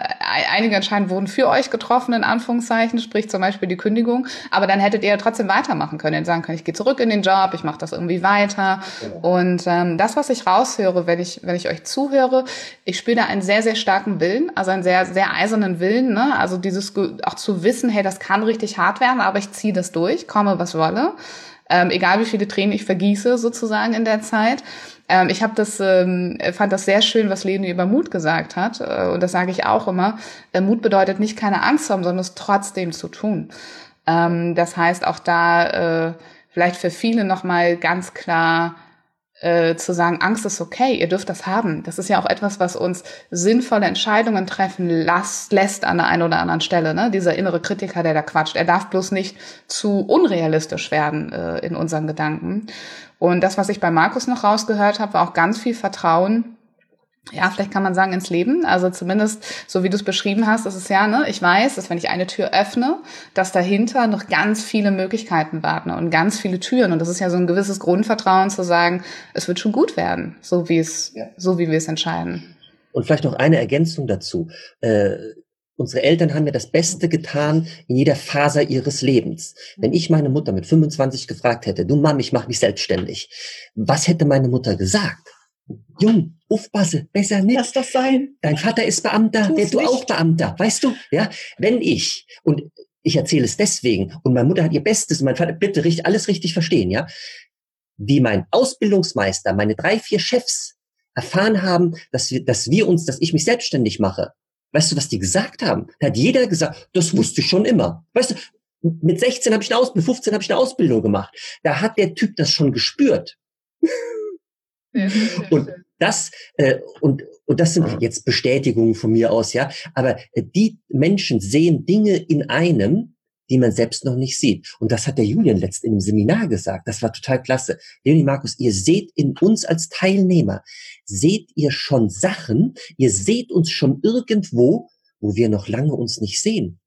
Einige Entscheidungen wurden für euch getroffen, in Anführungszeichen, sprich zum Beispiel die Kündigung, aber dann hättet ihr trotzdem weitermachen können, und sagen können, ich gehe zurück in den Job, ich mache das irgendwie weiter. Genau. Und ähm, das, was ich raushöre, wenn ich, wenn ich euch zuhöre, ich spüre da einen sehr, sehr starken Willen, also ein sehr, sehr eisernen Willen, ne? Also dieses auch zu wissen, hey, das kann richtig hart werden, aber ich ziehe das durch, komme was wolle. Ähm, egal wie viele Tränen ich vergieße sozusagen in der Zeit. Ähm, ich habe das, ähm, fand das sehr schön, was Leni über Mut gesagt hat. Äh, und das sage ich auch immer. Äh, Mut bedeutet nicht keine Angst haben, sondern es trotzdem zu tun. Ähm, das heißt auch da äh, vielleicht für viele nochmal ganz klar äh, zu sagen, Angst ist okay, ihr dürft das haben. Das ist ja auch etwas, was uns sinnvolle Entscheidungen treffen las, lässt an der einen oder anderen Stelle. Ne? Dieser innere Kritiker, der da quatscht, er darf bloß nicht zu unrealistisch werden äh, in unseren Gedanken. Und das, was ich bei Markus noch rausgehört habe, war auch ganz viel Vertrauen ja, vielleicht kann man sagen, ins Leben. Also zumindest, so wie du es beschrieben hast, ist es ja, ne, ich weiß, dass wenn ich eine Tür öffne, dass dahinter noch ganz viele Möglichkeiten warten und ganz viele Türen. Und das ist ja so ein gewisses Grundvertrauen zu sagen, es wird schon gut werden, so wie es, ja. so wie wir es entscheiden. Und vielleicht noch eine Ergänzung dazu. Äh, unsere Eltern haben mir das Beste getan in jeder Faser ihres Lebens. Wenn ich meine Mutter mit 25 gefragt hätte, du Mom, ich mach mich selbstständig, was hätte meine Mutter gesagt? Jung, aufpasse, besser nicht. Lass das sein. Dein Vater ist Beamter, Tu's du nicht. auch Beamter, weißt du? Ja, wenn ich und ich erzähle es deswegen und meine Mutter hat ihr Bestes und mein Vater bitte richtig, alles richtig verstehen, ja? Wie mein Ausbildungsmeister, meine drei, vier Chefs erfahren haben, dass wir, dass wir uns, dass ich mich selbstständig mache. Weißt du, was die gesagt haben? Da hat jeder gesagt, das wusste ich schon immer. Weißt du, mit 16 habe ich eine Ausbildung, mit 15 habe ich eine Ausbildung gemacht. Da hat der Typ das schon gespürt. Und das äh, und und das sind jetzt Bestätigungen von mir aus, ja. Aber äh, die Menschen sehen Dinge in einem, die man selbst noch nicht sieht. Und das hat der Julian letzt in einem Seminar gesagt. Das war total klasse. Leonie Markus, ihr seht in uns als Teilnehmer, seht ihr schon Sachen, ihr seht uns schon irgendwo, wo wir noch lange uns nicht sehen.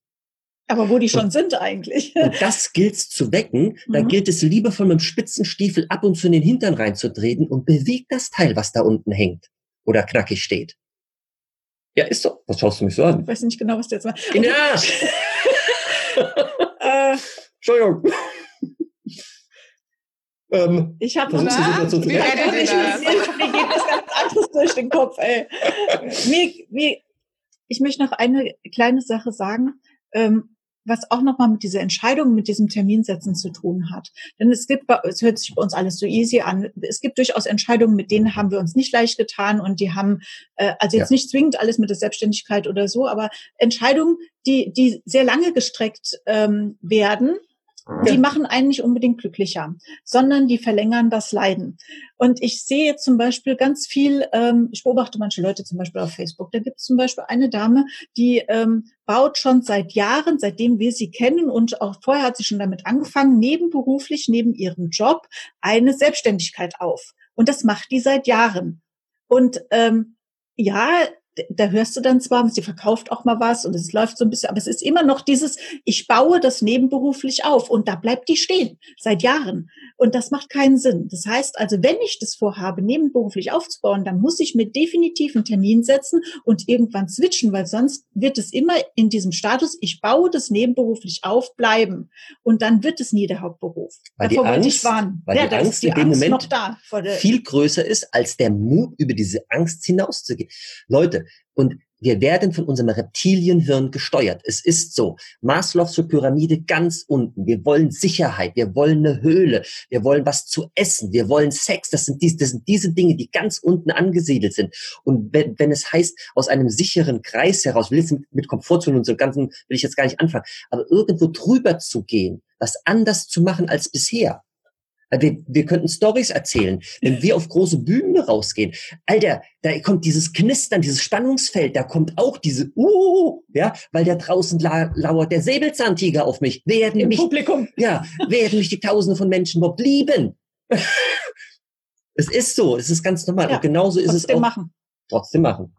Aber wo die schon und, sind eigentlich. Und das gilt zu wecken. Da mhm. gilt es liebevoll mit dem Spitzenstiefel ab und zu in den Hintern reinzutreten und bewegt das Teil, was da unten hängt oder knackig steht. Ja, ist so. Was schaust du mich so an? Ich weiß nicht genau, was du jetzt machst. Ja. äh, Entschuldigung. Ähm, ich habe die Situation zu mir, mir, mir geht was ganz anderes durch den Kopf. Ey. Mir, mir, ich möchte noch eine kleine Sache sagen. Ähm, was auch nochmal mit dieser Entscheidung, mit diesem Terminsetzen zu tun hat. Denn es gibt, es hört sich bei uns alles so easy an. Es gibt durchaus Entscheidungen, mit denen haben wir uns nicht leicht getan und die haben, äh, also jetzt ja. nicht zwingend alles mit der Selbstständigkeit oder so, aber Entscheidungen, die, die sehr lange gestreckt ähm, werden, die machen einen nicht unbedingt glücklicher, sondern die verlängern das Leiden. Und ich sehe zum Beispiel ganz viel, ähm, ich beobachte manche Leute zum Beispiel auf Facebook, da gibt es zum Beispiel eine Dame, die ähm, baut schon seit Jahren, seitdem wir sie kennen und auch vorher hat sie schon damit angefangen, nebenberuflich, neben ihrem Job eine Selbstständigkeit auf. Und das macht die seit Jahren. Und ähm, ja, da hörst du dann zwar, sie verkauft auch mal was und es läuft so ein bisschen, aber es ist immer noch dieses, ich baue das nebenberuflich auf und da bleibt die stehen seit Jahren. Und das macht keinen Sinn. Das heißt also, wenn ich das vorhabe, nebenberuflich aufzubauen, dann muss ich mir definitiv einen Termin setzen und irgendwann switchen, weil sonst wird es immer in diesem Status, ich baue das nebenberuflich auf, bleiben. Und dann wird es nie der Hauptberuf. Weil Davor die Angst, weil ja, die Angst die in dem Angst Moment viel größer ist, als der Mut, über diese Angst hinauszugehen. Leute, und wir werden von unserem Reptilienhirn gesteuert. Es ist so. Maslow'sche Pyramide ganz unten. Wir wollen Sicherheit. Wir wollen eine Höhle. Wir wollen was zu essen. Wir wollen Sex. Das sind, diese, das sind diese Dinge, die ganz unten angesiedelt sind. Und wenn, wenn es heißt, aus einem sicheren Kreis heraus, will jetzt mit, mit Komfortzonen und so ganzen, will ich jetzt gar nicht anfangen, aber irgendwo drüber zu gehen, was anders zu machen als bisher. Wir, wir könnten Stories erzählen, wenn wir auf große Bühnen rausgehen. Alter, da kommt dieses Knistern, dieses Spannungsfeld, da kommt auch diese uh, ja, weil da draußen la lauert der Säbelzahntiger auf mich. Werden Im mich, Publikum. Ja, werden mich die Tausende von Menschen überhaupt lieben? es ist so, es ist ganz normal. Ja, Und genauso ist es auch. machen. Trotzdem machen.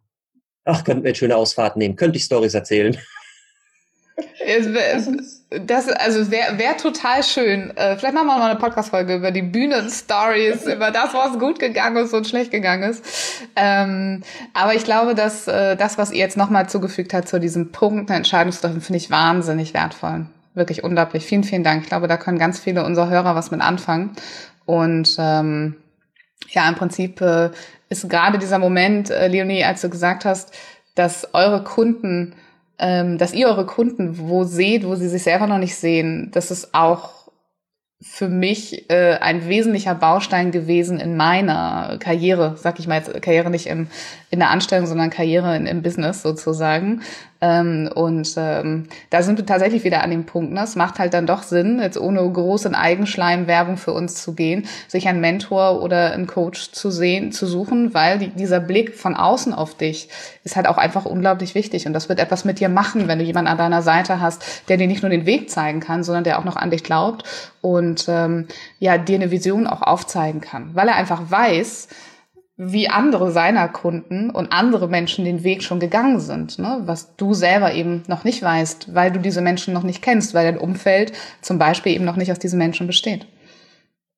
Ach, könnten wir jetzt schöne Ausfahrten nehmen, könnte ich Stories erzählen. Das also wäre wär total schön. Äh, vielleicht machen wir mal eine Podcast-Folge über die Bühnen-Stories, über das, was gut gegangen ist und schlecht gegangen ist. Ähm, aber ich glaube, dass äh, das, was ihr jetzt nochmal zugefügt habt zu diesem Punkt der Entscheidungstreffen, finde ich wahnsinnig wertvoll. Wirklich unglaublich. Vielen, vielen Dank. Ich glaube, da können ganz viele unserer Hörer was mit anfangen. Und ähm, ja, im Prinzip äh, ist gerade dieser Moment, äh, Leonie, als du gesagt hast, dass eure Kunden ähm, dass ihr eure Kunden wo seht, wo sie sich selber noch nicht sehen, das ist auch für mich äh, ein wesentlicher Baustein gewesen in meiner Karriere, sag ich mal jetzt Karriere nicht im, in der Anstellung, sondern Karriere in, im Business sozusagen. Ähm, und ähm, da sind wir tatsächlich wieder an dem Punkt. Ne? Es macht halt dann doch Sinn, jetzt ohne große Eigenschleimwerbung für uns zu gehen, sich einen Mentor oder einen Coach zu sehen, zu suchen, weil die, dieser Blick von außen auf dich ist halt auch einfach unglaublich wichtig. Und das wird etwas mit dir machen, wenn du jemanden an deiner Seite hast, der dir nicht nur den Weg zeigen kann, sondern der auch noch an dich glaubt und ähm, ja dir eine Vision auch aufzeigen kann, weil er einfach weiß, wie andere seiner Kunden und andere Menschen den Weg schon gegangen sind, ne? was du selber eben noch nicht weißt, weil du diese Menschen noch nicht kennst, weil dein Umfeld zum Beispiel eben noch nicht aus diesen Menschen besteht.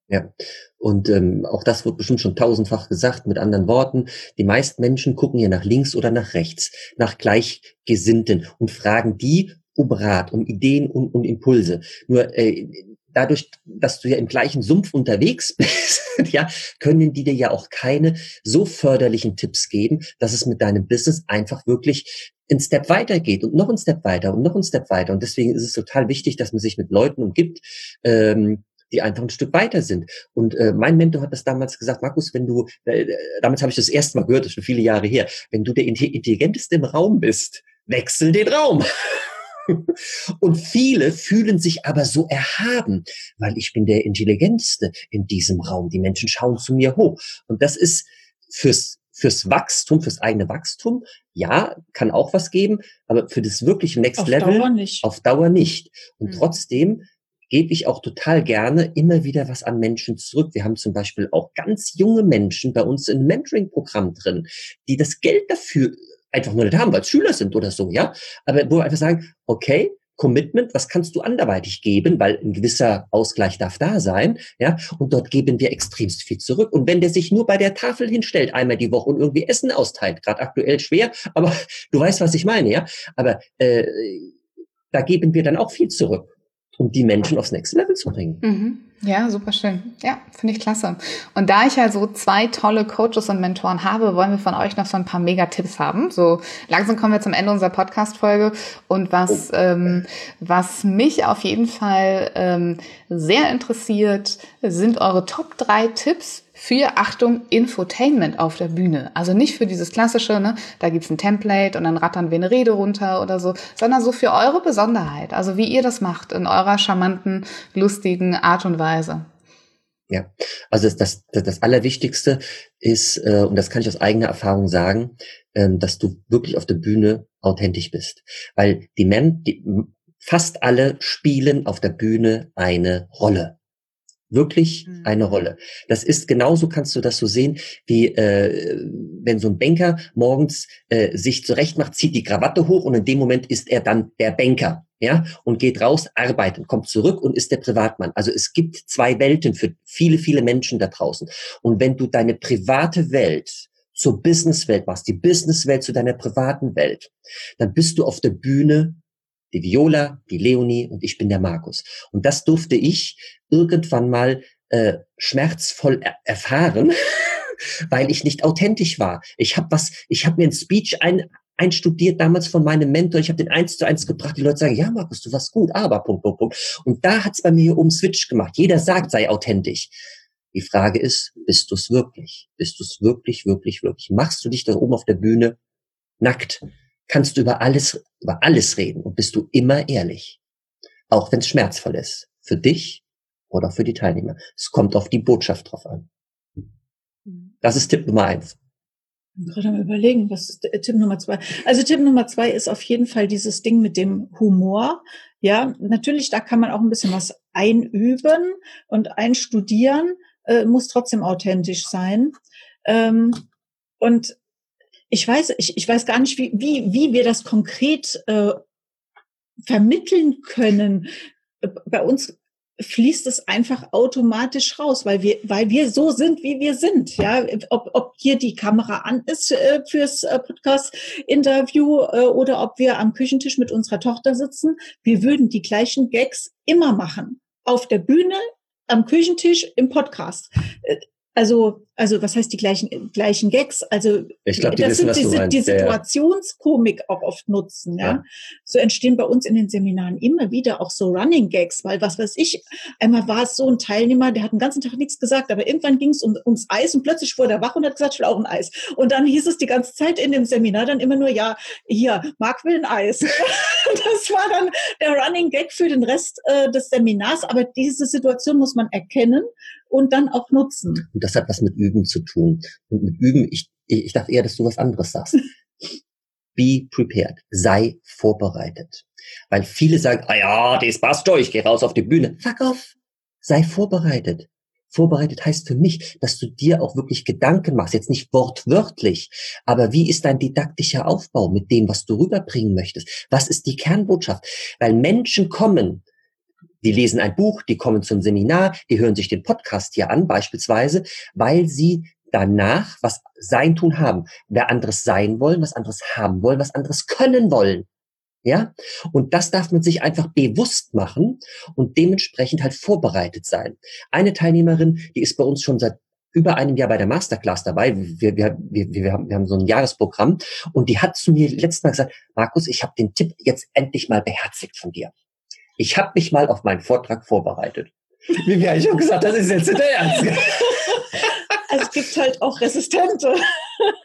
Ja, und ähm, auch das wird bestimmt schon tausendfach gesagt. Mit anderen Worten, die meisten Menschen gucken hier nach links oder nach rechts, nach Gleichgesinnten und fragen die um Rat, um Ideen und, und Impulse. Nur äh, dadurch, dass du ja im gleichen Sumpf unterwegs bist, ja, können die dir ja auch keine so förderlichen Tipps geben, dass es mit deinem Business einfach wirklich ein Step weitergeht und noch ein Step weiter und noch ein Step weiter. Und deswegen ist es total wichtig, dass man sich mit Leuten umgibt, ähm, die einfach ein Stück weiter sind. Und äh, mein Mentor hat das damals gesagt, Markus, wenn du, äh, damals habe ich das erste Mal gehört, das ist schon viele Jahre her, wenn du der Intelligenteste im Raum bist, wechsel den Raum. Und viele fühlen sich aber so erhaben, weil ich bin der Intelligenteste in diesem Raum. Die Menschen schauen zu mir hoch. Und das ist fürs fürs Wachstum, fürs eigene Wachstum, ja, kann auch was geben, aber für das wirkliche Next auf Level Dauer auf Dauer nicht. Und Mhm. trotzdem gebe ich auch total gerne immer wieder was an Menschen zurück. Wir haben zum Beispiel auch ganz junge Menschen bei uns im Mentoring-Programm drin, die das Geld dafür einfach nur nicht haben, weil es Schüler sind oder so, ja. Aber wo wir einfach sagen, okay, Commitment, was kannst du anderweitig geben, weil ein gewisser Ausgleich darf da sein, ja, und dort geben wir extremst viel zurück. Und wenn der sich nur bei der Tafel hinstellt, einmal die Woche und irgendwie Essen austeilt, gerade aktuell schwer, aber du weißt, was ich meine, ja, aber äh, da geben wir dann auch viel zurück, um die Menschen aufs nächste Level zu bringen. Mhm. Ja, super schön. Ja, finde ich klasse. Und da ich ja so zwei tolle Coaches und Mentoren habe, wollen wir von euch noch so ein paar Mega-Tipps haben. So langsam kommen wir zum Ende unserer Podcast-Folge. Und was, ähm, was mich auf jeden Fall ähm, sehr interessiert, sind eure Top drei Tipps für, Achtung, Infotainment auf der Bühne. Also nicht für dieses klassische, ne, da gibt's ein Template und dann rattern wir eine Rede runter oder so, sondern so für eure Besonderheit. Also wie ihr das macht in eurer charmanten, lustigen Art und Weise. Ja, also das, das, das, Allerwichtigste ist, äh, und das kann ich aus eigener Erfahrung sagen, ähm, dass du wirklich auf der Bühne authentisch bist. Weil die Men, die, fast alle spielen auf der Bühne eine Rolle. Wirklich Mhm. eine Rolle. Das ist genauso, kannst du das so sehen, wie äh, wenn so ein Banker morgens äh, sich zurecht macht, zieht die Krawatte hoch und in dem Moment ist er dann der Banker, ja, und geht raus, arbeitet, kommt zurück und ist der Privatmann. Also es gibt zwei Welten für viele, viele Menschen da draußen. Und wenn du deine private Welt zur Businesswelt machst, die Businesswelt zu deiner privaten Welt, dann bist du auf der Bühne die Viola, die Leonie und ich bin der Markus. Und das durfte ich irgendwann mal äh, schmerzvoll er erfahren, weil ich nicht authentisch war. Ich habe was, ich habe mir ein Speech ein, einstudiert damals von meinem Mentor. Ich habe den eins zu eins gebracht. Die Leute sagen, ja, Markus, du warst gut, aber Punkt, Punkt, Punkt. Und da hat's bei mir oben Switch gemacht. Jeder sagt, sei authentisch. Die Frage ist, bist du es wirklich? Bist du es wirklich, wirklich, wirklich? Machst du dich da oben auf der Bühne nackt? Kannst du über alles, über alles reden und bist du immer ehrlich? Auch wenn es schmerzvoll ist. Für dich oder für die Teilnehmer. Es kommt auf die Botschaft drauf an. Das ist Tipp Nummer eins. Ich bin gerade am überlegen, was ist der- Tipp Nummer zwei? Also Tipp Nummer zwei ist auf jeden Fall dieses Ding mit dem Humor. Ja, natürlich, da kann man auch ein bisschen was einüben und einstudieren, äh, muss trotzdem authentisch sein. Ähm, und ich weiß, ich, ich weiß gar nicht, wie, wie, wie wir das konkret äh, vermitteln können. Äh, Bei uns fließt es einfach automatisch raus, weil wir, weil wir so sind, wie wir sind. Ja, ob, ob hier die Kamera an ist äh, fürs äh, Podcast-Interview äh, oder ob wir am Küchentisch mit unserer Tochter sitzen, wir würden die gleichen Gags immer machen. Auf der Bühne, am Küchentisch, im Podcast. Also, also was heißt die gleichen gleichen Gags? Also ich glaub, die das wissen, sind diese die Situationskomik auch oft nutzen. Ja? ja? so entstehen bei uns in den Seminaren immer wieder auch so Running Gags, weil was weiß ich, einmal war es so ein Teilnehmer, der hat den ganzen Tag nichts gesagt, aber irgendwann ging es um, ums Eis und plötzlich wurde er wach und hat gesagt, ich will auch ein Eis. Und dann hieß es die ganze Zeit in dem Seminar dann immer nur, ja, hier, Marc will ein Eis. das war dann der Running Gag für den Rest äh, des Seminars, aber diese Situation muss man erkennen und dann auch nutzen. Und das hat was mit Üben zu tun. Und mit Üben, ich, ich dachte eher, dass du was anderes sagst. Be prepared. Sei vorbereitet. Weil viele sagen, ah ja, das passt doch, ich gehe raus auf die Bühne. Fuck off. Sei vorbereitet. Vorbereitet heißt für mich, dass du dir auch wirklich Gedanken machst, jetzt nicht wortwörtlich, aber wie ist dein didaktischer Aufbau mit dem, was du rüberbringen möchtest? Was ist die Kernbotschaft? Weil Menschen kommen die lesen ein Buch, die kommen zum Seminar, die hören sich den Podcast hier an, beispielsweise, weil sie danach was sein tun haben. Wer anderes sein wollen, was anderes haben wollen, was anderes können wollen. Ja? Und das darf man sich einfach bewusst machen und dementsprechend halt vorbereitet sein. Eine Teilnehmerin, die ist bei uns schon seit über einem Jahr bei der Masterclass dabei. Wir, wir, wir, wir, haben, wir haben so ein Jahresprogramm und die hat zu mir letztes Mal gesagt, Markus, ich habe den Tipp jetzt endlich mal beherzigt von dir. Ich habe mich mal auf meinen Vortrag vorbereitet. Wie wir schon gesagt, das ist jetzt der Ernst. Also es gibt halt auch Resistente.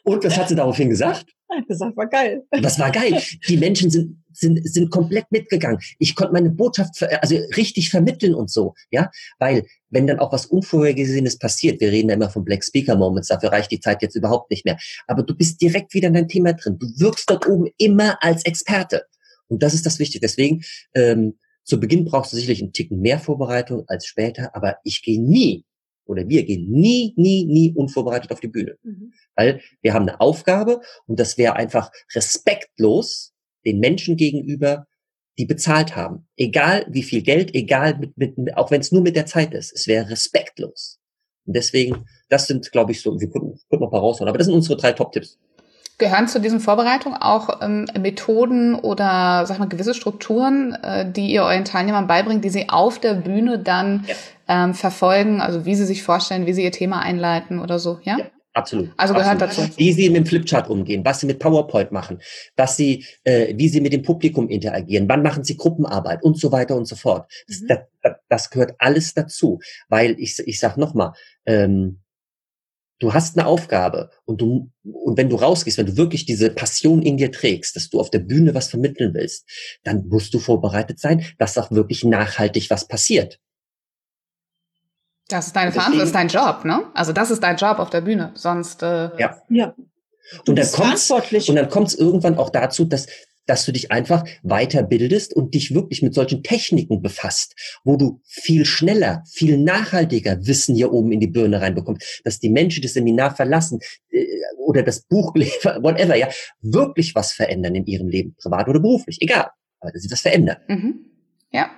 Und was hat sie daraufhin gesagt? gesagt, war geil. Das war geil. Die Menschen sind, sind, sind komplett mitgegangen. Ich konnte meine Botschaft also richtig vermitteln und so, ja, weil wenn dann auch was Unvorhergesehenes passiert, wir reden ja immer von Black Speaker Moments, dafür reicht die Zeit jetzt überhaupt nicht mehr, aber du bist direkt wieder in dein Thema drin. Du wirkst dort oben immer als Experte. Und das ist das Wichtige. Deswegen ähm, zu Beginn brauchst du sicherlich einen Ticken mehr Vorbereitung als später, aber ich gehe nie oder wir gehen nie, nie, nie unvorbereitet auf die Bühne. Mhm. Weil wir haben eine Aufgabe und das wäre einfach respektlos den Menschen gegenüber, die bezahlt haben. Egal wie viel Geld, egal mit, mit, auch wenn es nur mit der Zeit ist. Es wäre respektlos. Und deswegen, das sind, glaube ich, so, wir können, können noch ein paar raushauen, aber das sind unsere drei Top-Tipps. Gehören zu diesen Vorbereitungen auch ähm, Methoden oder sag mal gewisse Strukturen, äh, die ihr euren Teilnehmern beibringt, die sie auf der Bühne dann ja. ähm, verfolgen, also wie sie sich vorstellen, wie sie ihr Thema einleiten oder so, ja? ja. Absolut. Also gehört Absolut. dazu. Wie sie mit dem Flipchart umgehen, was sie mit PowerPoint machen, was sie, äh, wie sie mit dem Publikum interagieren, wann machen sie Gruppenarbeit und so weiter und so fort. Mhm. Das, das, das, gehört alles dazu, weil ich, ich sag nochmal, ähm, du hast eine Aufgabe und du, und wenn du rausgehst, wenn du wirklich diese Passion in dir trägst, dass du auf der Bühne was vermitteln willst, dann musst du vorbereitet sein, dass auch wirklich nachhaltig was passiert. Das ist deine Verantwortung, das ist dein Job, ne? Also das ist dein Job auf der Bühne. Sonst äh, ja. ja. und dann kommt's und dann kommt's irgendwann auch dazu, dass dass du dich einfach weiterbildest und dich wirklich mit solchen Techniken befasst, wo du viel schneller, viel nachhaltiger Wissen hier oben in die Birne reinbekommst, dass die Menschen das Seminar verlassen äh, oder das Buch, whatever, ja, wirklich was verändern in ihrem Leben, privat oder beruflich, egal, aber dass sie was verändern. Mhm. Ja.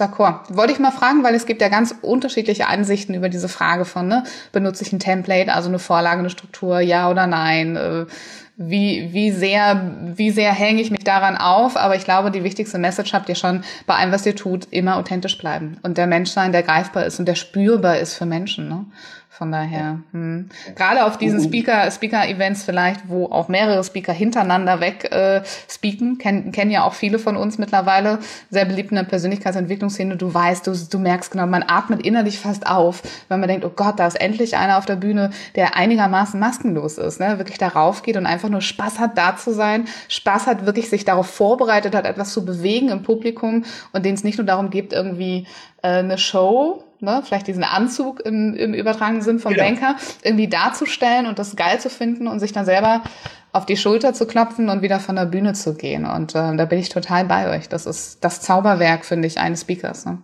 D'accord. Wollte ich mal fragen, weil es gibt ja ganz unterschiedliche Ansichten über diese Frage von, ne, benutze ich ein Template, also eine Vorlage, eine Struktur, ja oder nein? Äh, wie, wie sehr, wie sehr hänge ich mich daran auf. Aber ich glaube, die wichtigste Message habt ihr schon bei allem, was ihr tut, immer authentisch bleiben. Und der Mensch sein, der greifbar ist und der spürbar ist für Menschen. Ne? Von daher, hm. gerade auf diesen Speaker, Speaker-Events vielleicht, wo auch mehrere Speaker hintereinander weg äh, speaken, kennen kennen ja auch viele von uns mittlerweile, sehr beliebt in der Persönlichkeitsentwicklungsszene. Du weißt, du, du merkst genau, man atmet innerlich fast auf, wenn man denkt, oh Gott, da ist endlich einer auf der Bühne, der einigermaßen maskenlos ist, ne? wirklich darauf geht und einfach nur Spaß hat, da zu sein, Spaß hat, wirklich sich darauf vorbereitet hat, etwas zu bewegen im Publikum und denen es nicht nur darum geht, irgendwie äh, eine Show ne, vielleicht diesen Anzug im, im übertragenen Sinn vom genau. Banker, irgendwie darzustellen und das geil zu finden und sich dann selber auf die Schulter zu klopfen und wieder von der Bühne zu gehen. Und äh, da bin ich total bei euch. Das ist das Zauberwerk, finde ich, eines Speakers. Ne?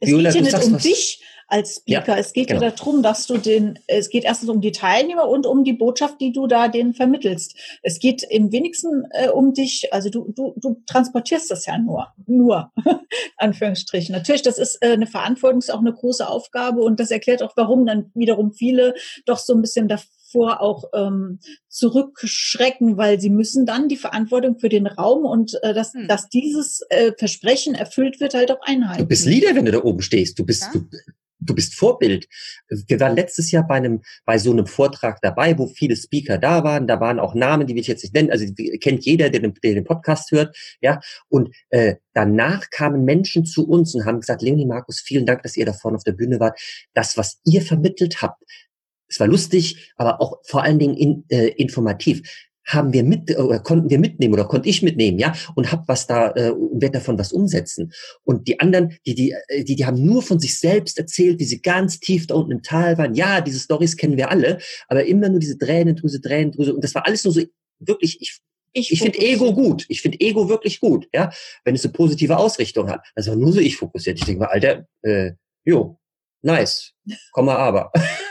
Es Viola, geht ja nicht um dich, als Speaker. Ja, es geht genau. ja darum, dass du den, es geht erstens um die Teilnehmer und um die Botschaft, die du da denen vermittelst. Es geht im wenigsten äh, um dich, also du, du, du transportierst das ja nur, nur, Anführungsstrichen. Natürlich, das ist äh, eine Verantwortung, ist auch eine große Aufgabe und das erklärt auch, warum dann wiederum viele doch so ein bisschen davor auch ähm, zurückschrecken, weil sie müssen dann die Verantwortung für den Raum und äh, dass, hm. dass dieses äh, Versprechen erfüllt wird, halt auch einhalten. Du bist Leader, wenn du da oben stehst. Du bist, ja. du, du bist Vorbild. Wir waren letztes Jahr bei einem, bei so einem Vortrag dabei, wo viele Speaker da waren. Da waren auch Namen, die wir jetzt nicht nennen. Also kennt jeder, der den, der den Podcast hört. Ja, und äh, danach kamen Menschen zu uns und haben gesagt, Leonie Markus, vielen Dank, dass ihr da vorne auf der Bühne wart. Das, was ihr vermittelt habt, es war lustig, aber auch vor allen Dingen in, äh, informativ haben wir mit oder konnten wir mitnehmen oder konnte ich mitnehmen, ja, und hab was da äh, und werde davon was umsetzen. Und die anderen, die die äh, die die haben nur von sich selbst erzählt, wie sie ganz tief da unten im Tal waren. Ja, diese Stories kennen wir alle, aber immer nur diese Tränendrüse, Tränendrüse und das war alles nur so wirklich ich ich, ich finde Ego gut. Ich finde Ego wirklich gut, ja, wenn es eine positive Ausrichtung hat. Also nur so ich fokussiert. Ich denke mal, Alter, äh, jo, nice, Komma aber.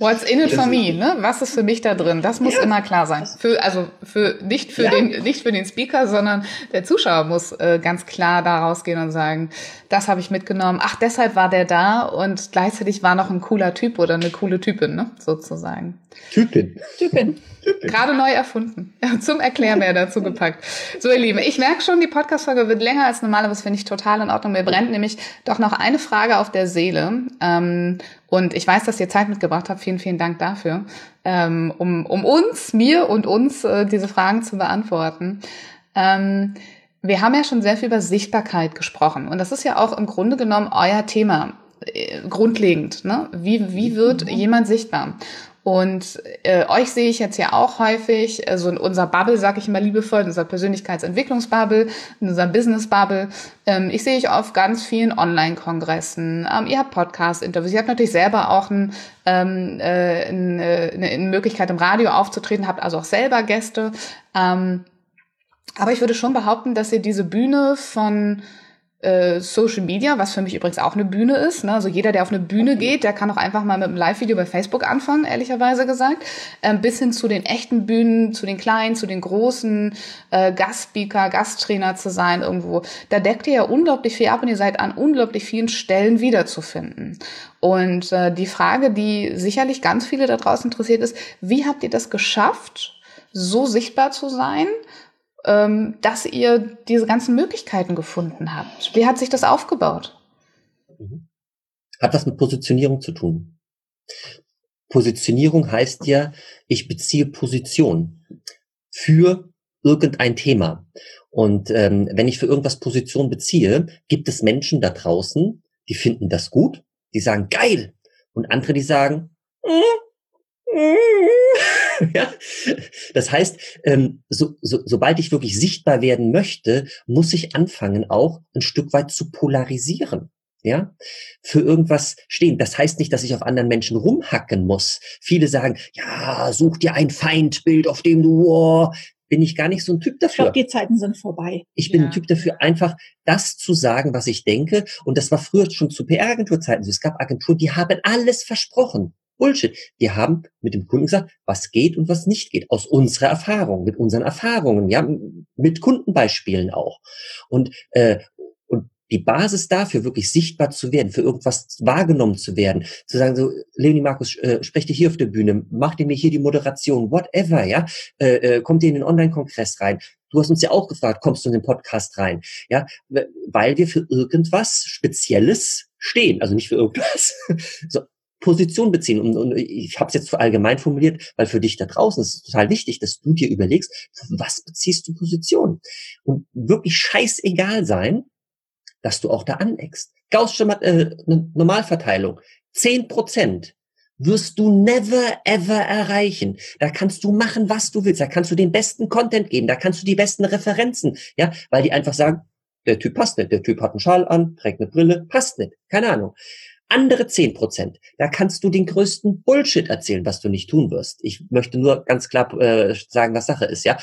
What's in it for me, ne? Was ist für mich da drin? Das muss ja. immer klar sein. Für, also für nicht für ja. den nicht für den Speaker, sondern der Zuschauer muss äh, ganz klar da rausgehen und sagen, das habe ich mitgenommen. Ach, deshalb war der da und gleichzeitig war noch ein cooler Typ oder eine coole Typin, ne? Sozusagen. Typin. Typin. Gerade neu erfunden. Zum Erklären dazu gepackt. So, ihr Lieben, ich merke schon, die Podcast-Folge wird länger als normal, aber das finde ich total in Ordnung. Mir brennt nämlich doch noch eine Frage auf der Seele. Ähm, und ich weiß, dass ihr Zeit mitgebracht habt. Vielen, vielen Dank dafür. Ähm, um, um uns, mir und uns äh, diese Fragen zu beantworten. Ähm, wir haben ja schon sehr viel über Sichtbarkeit gesprochen. Und das ist ja auch im Grunde genommen euer Thema äh, grundlegend. Ne? Wie, wie wird mhm. jemand sichtbar? Und äh, euch sehe ich jetzt ja auch häufig, also in unserer Bubble, sage ich immer liebevoll, in unserer Persönlichkeitsentwicklungsbubble, in unserer Business-Bubble. Ähm, ich sehe euch auf ganz vielen Online-Kongressen. Ähm, ihr habt Podcast-Interviews. Ihr habt natürlich selber auch ein, ähm, äh, eine, eine Möglichkeit, im Radio aufzutreten, habt also auch selber Gäste. Ähm, aber ich würde schon behaupten, dass ihr diese Bühne von äh, Social Media, was für mich übrigens auch eine Bühne ist. Ne? Also jeder, der auf eine Bühne geht, der kann auch einfach mal mit einem Live-Video bei Facebook anfangen, ehrlicherweise gesagt. Ähm, bis hin zu den echten Bühnen, zu den kleinen, zu den großen, äh, Gastspeaker, Gasttrainer zu sein irgendwo. Da deckt ihr ja unglaublich viel ab und ihr seid an unglaublich vielen Stellen wiederzufinden. Und äh, die Frage, die sicherlich ganz viele da draußen interessiert ist, wie habt ihr das geschafft, so sichtbar zu sein ähm, dass ihr diese ganzen Möglichkeiten gefunden habt. Wie hat sich das aufgebaut? Hat was mit Positionierung zu tun. Positionierung heißt ja, ich beziehe Position für irgendein Thema. Und ähm, wenn ich für irgendwas Position beziehe, gibt es Menschen da draußen, die finden das gut, die sagen geil, und andere, die sagen, mm, mm, ja? Das heißt, ähm, so, so, sobald ich wirklich sichtbar werden möchte, muss ich anfangen, auch ein Stück weit zu polarisieren ja, für irgendwas stehen. Das heißt nicht, dass ich auf anderen Menschen rumhacken muss. Viele sagen, ja, such dir ein Feindbild, auf dem du, oh, bin ich gar nicht so ein Typ dafür. Ich glaube, die Zeiten sind vorbei. Ich bin ja. ein Typ dafür, einfach das zu sagen, was ich denke. Und das war früher schon zu PR-Agenturzeiten so. Es gab Agenturen, die haben alles versprochen. Bullshit. Wir haben mit dem Kunden gesagt, was geht und was nicht geht, aus unserer Erfahrung, mit unseren Erfahrungen, ja, mit Kundenbeispielen auch. Und, äh, und die Basis dafür, wirklich sichtbar zu werden, für irgendwas wahrgenommen zu werden, zu sagen, so, Leonie Markus, äh, sprecht ihr hier auf der Bühne, macht ihr mir hier die Moderation, whatever, ja, äh, äh, kommt ihr in den Online-Kongress rein, Du hast uns ja auch gefragt, kommst du in den Podcast rein? Ja, weil wir für irgendwas Spezielles stehen, also nicht für irgendwas, so, Position beziehen. Und, und ich habe es jetzt allgemein formuliert, weil für dich da draußen ist es total wichtig, dass du dir überlegst, was beziehst du Position? Und wirklich scheißegal sein, dass du auch da aneckst. Gaußsche äh, Normalverteilung, zehn Prozent wirst du never ever erreichen. Da kannst du machen, was du willst. Da kannst du den besten Content geben. Da kannst du die besten Referenzen, ja, weil die einfach sagen, der Typ passt nicht. Der Typ hat einen Schal an, trägt eine Brille, passt nicht. Keine Ahnung. Andere zehn Prozent, da kannst du den größten Bullshit erzählen, was du nicht tun wirst. Ich möchte nur ganz klar äh, sagen, was Sache ist, ja.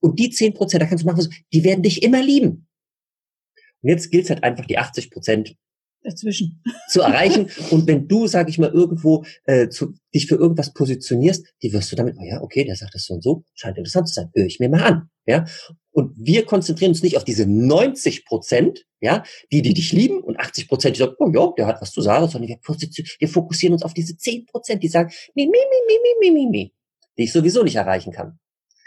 Und die zehn Prozent, da kannst du machen, die werden dich immer lieben. Und jetzt gilt es halt einfach, die 80 Prozent dazwischen zu erreichen. Und wenn du, sag ich mal, irgendwo äh, zu, dich für irgendwas positionierst, die wirst du damit, oh ja, okay, der sagt das so und so, scheint interessant zu sein, höre ich mir mal an. Ja, und wir konzentrieren uns nicht auf diese 90 Prozent, ja, die, die dich lieben und 80 Prozent, die sagen, oh ja, der hat was zu sagen, sondern wir, wir fokussieren uns auf diese 10 Prozent, die sagen, mi, mi, mi, mi, mi, mi, mi, mi, die ich sowieso nicht erreichen kann.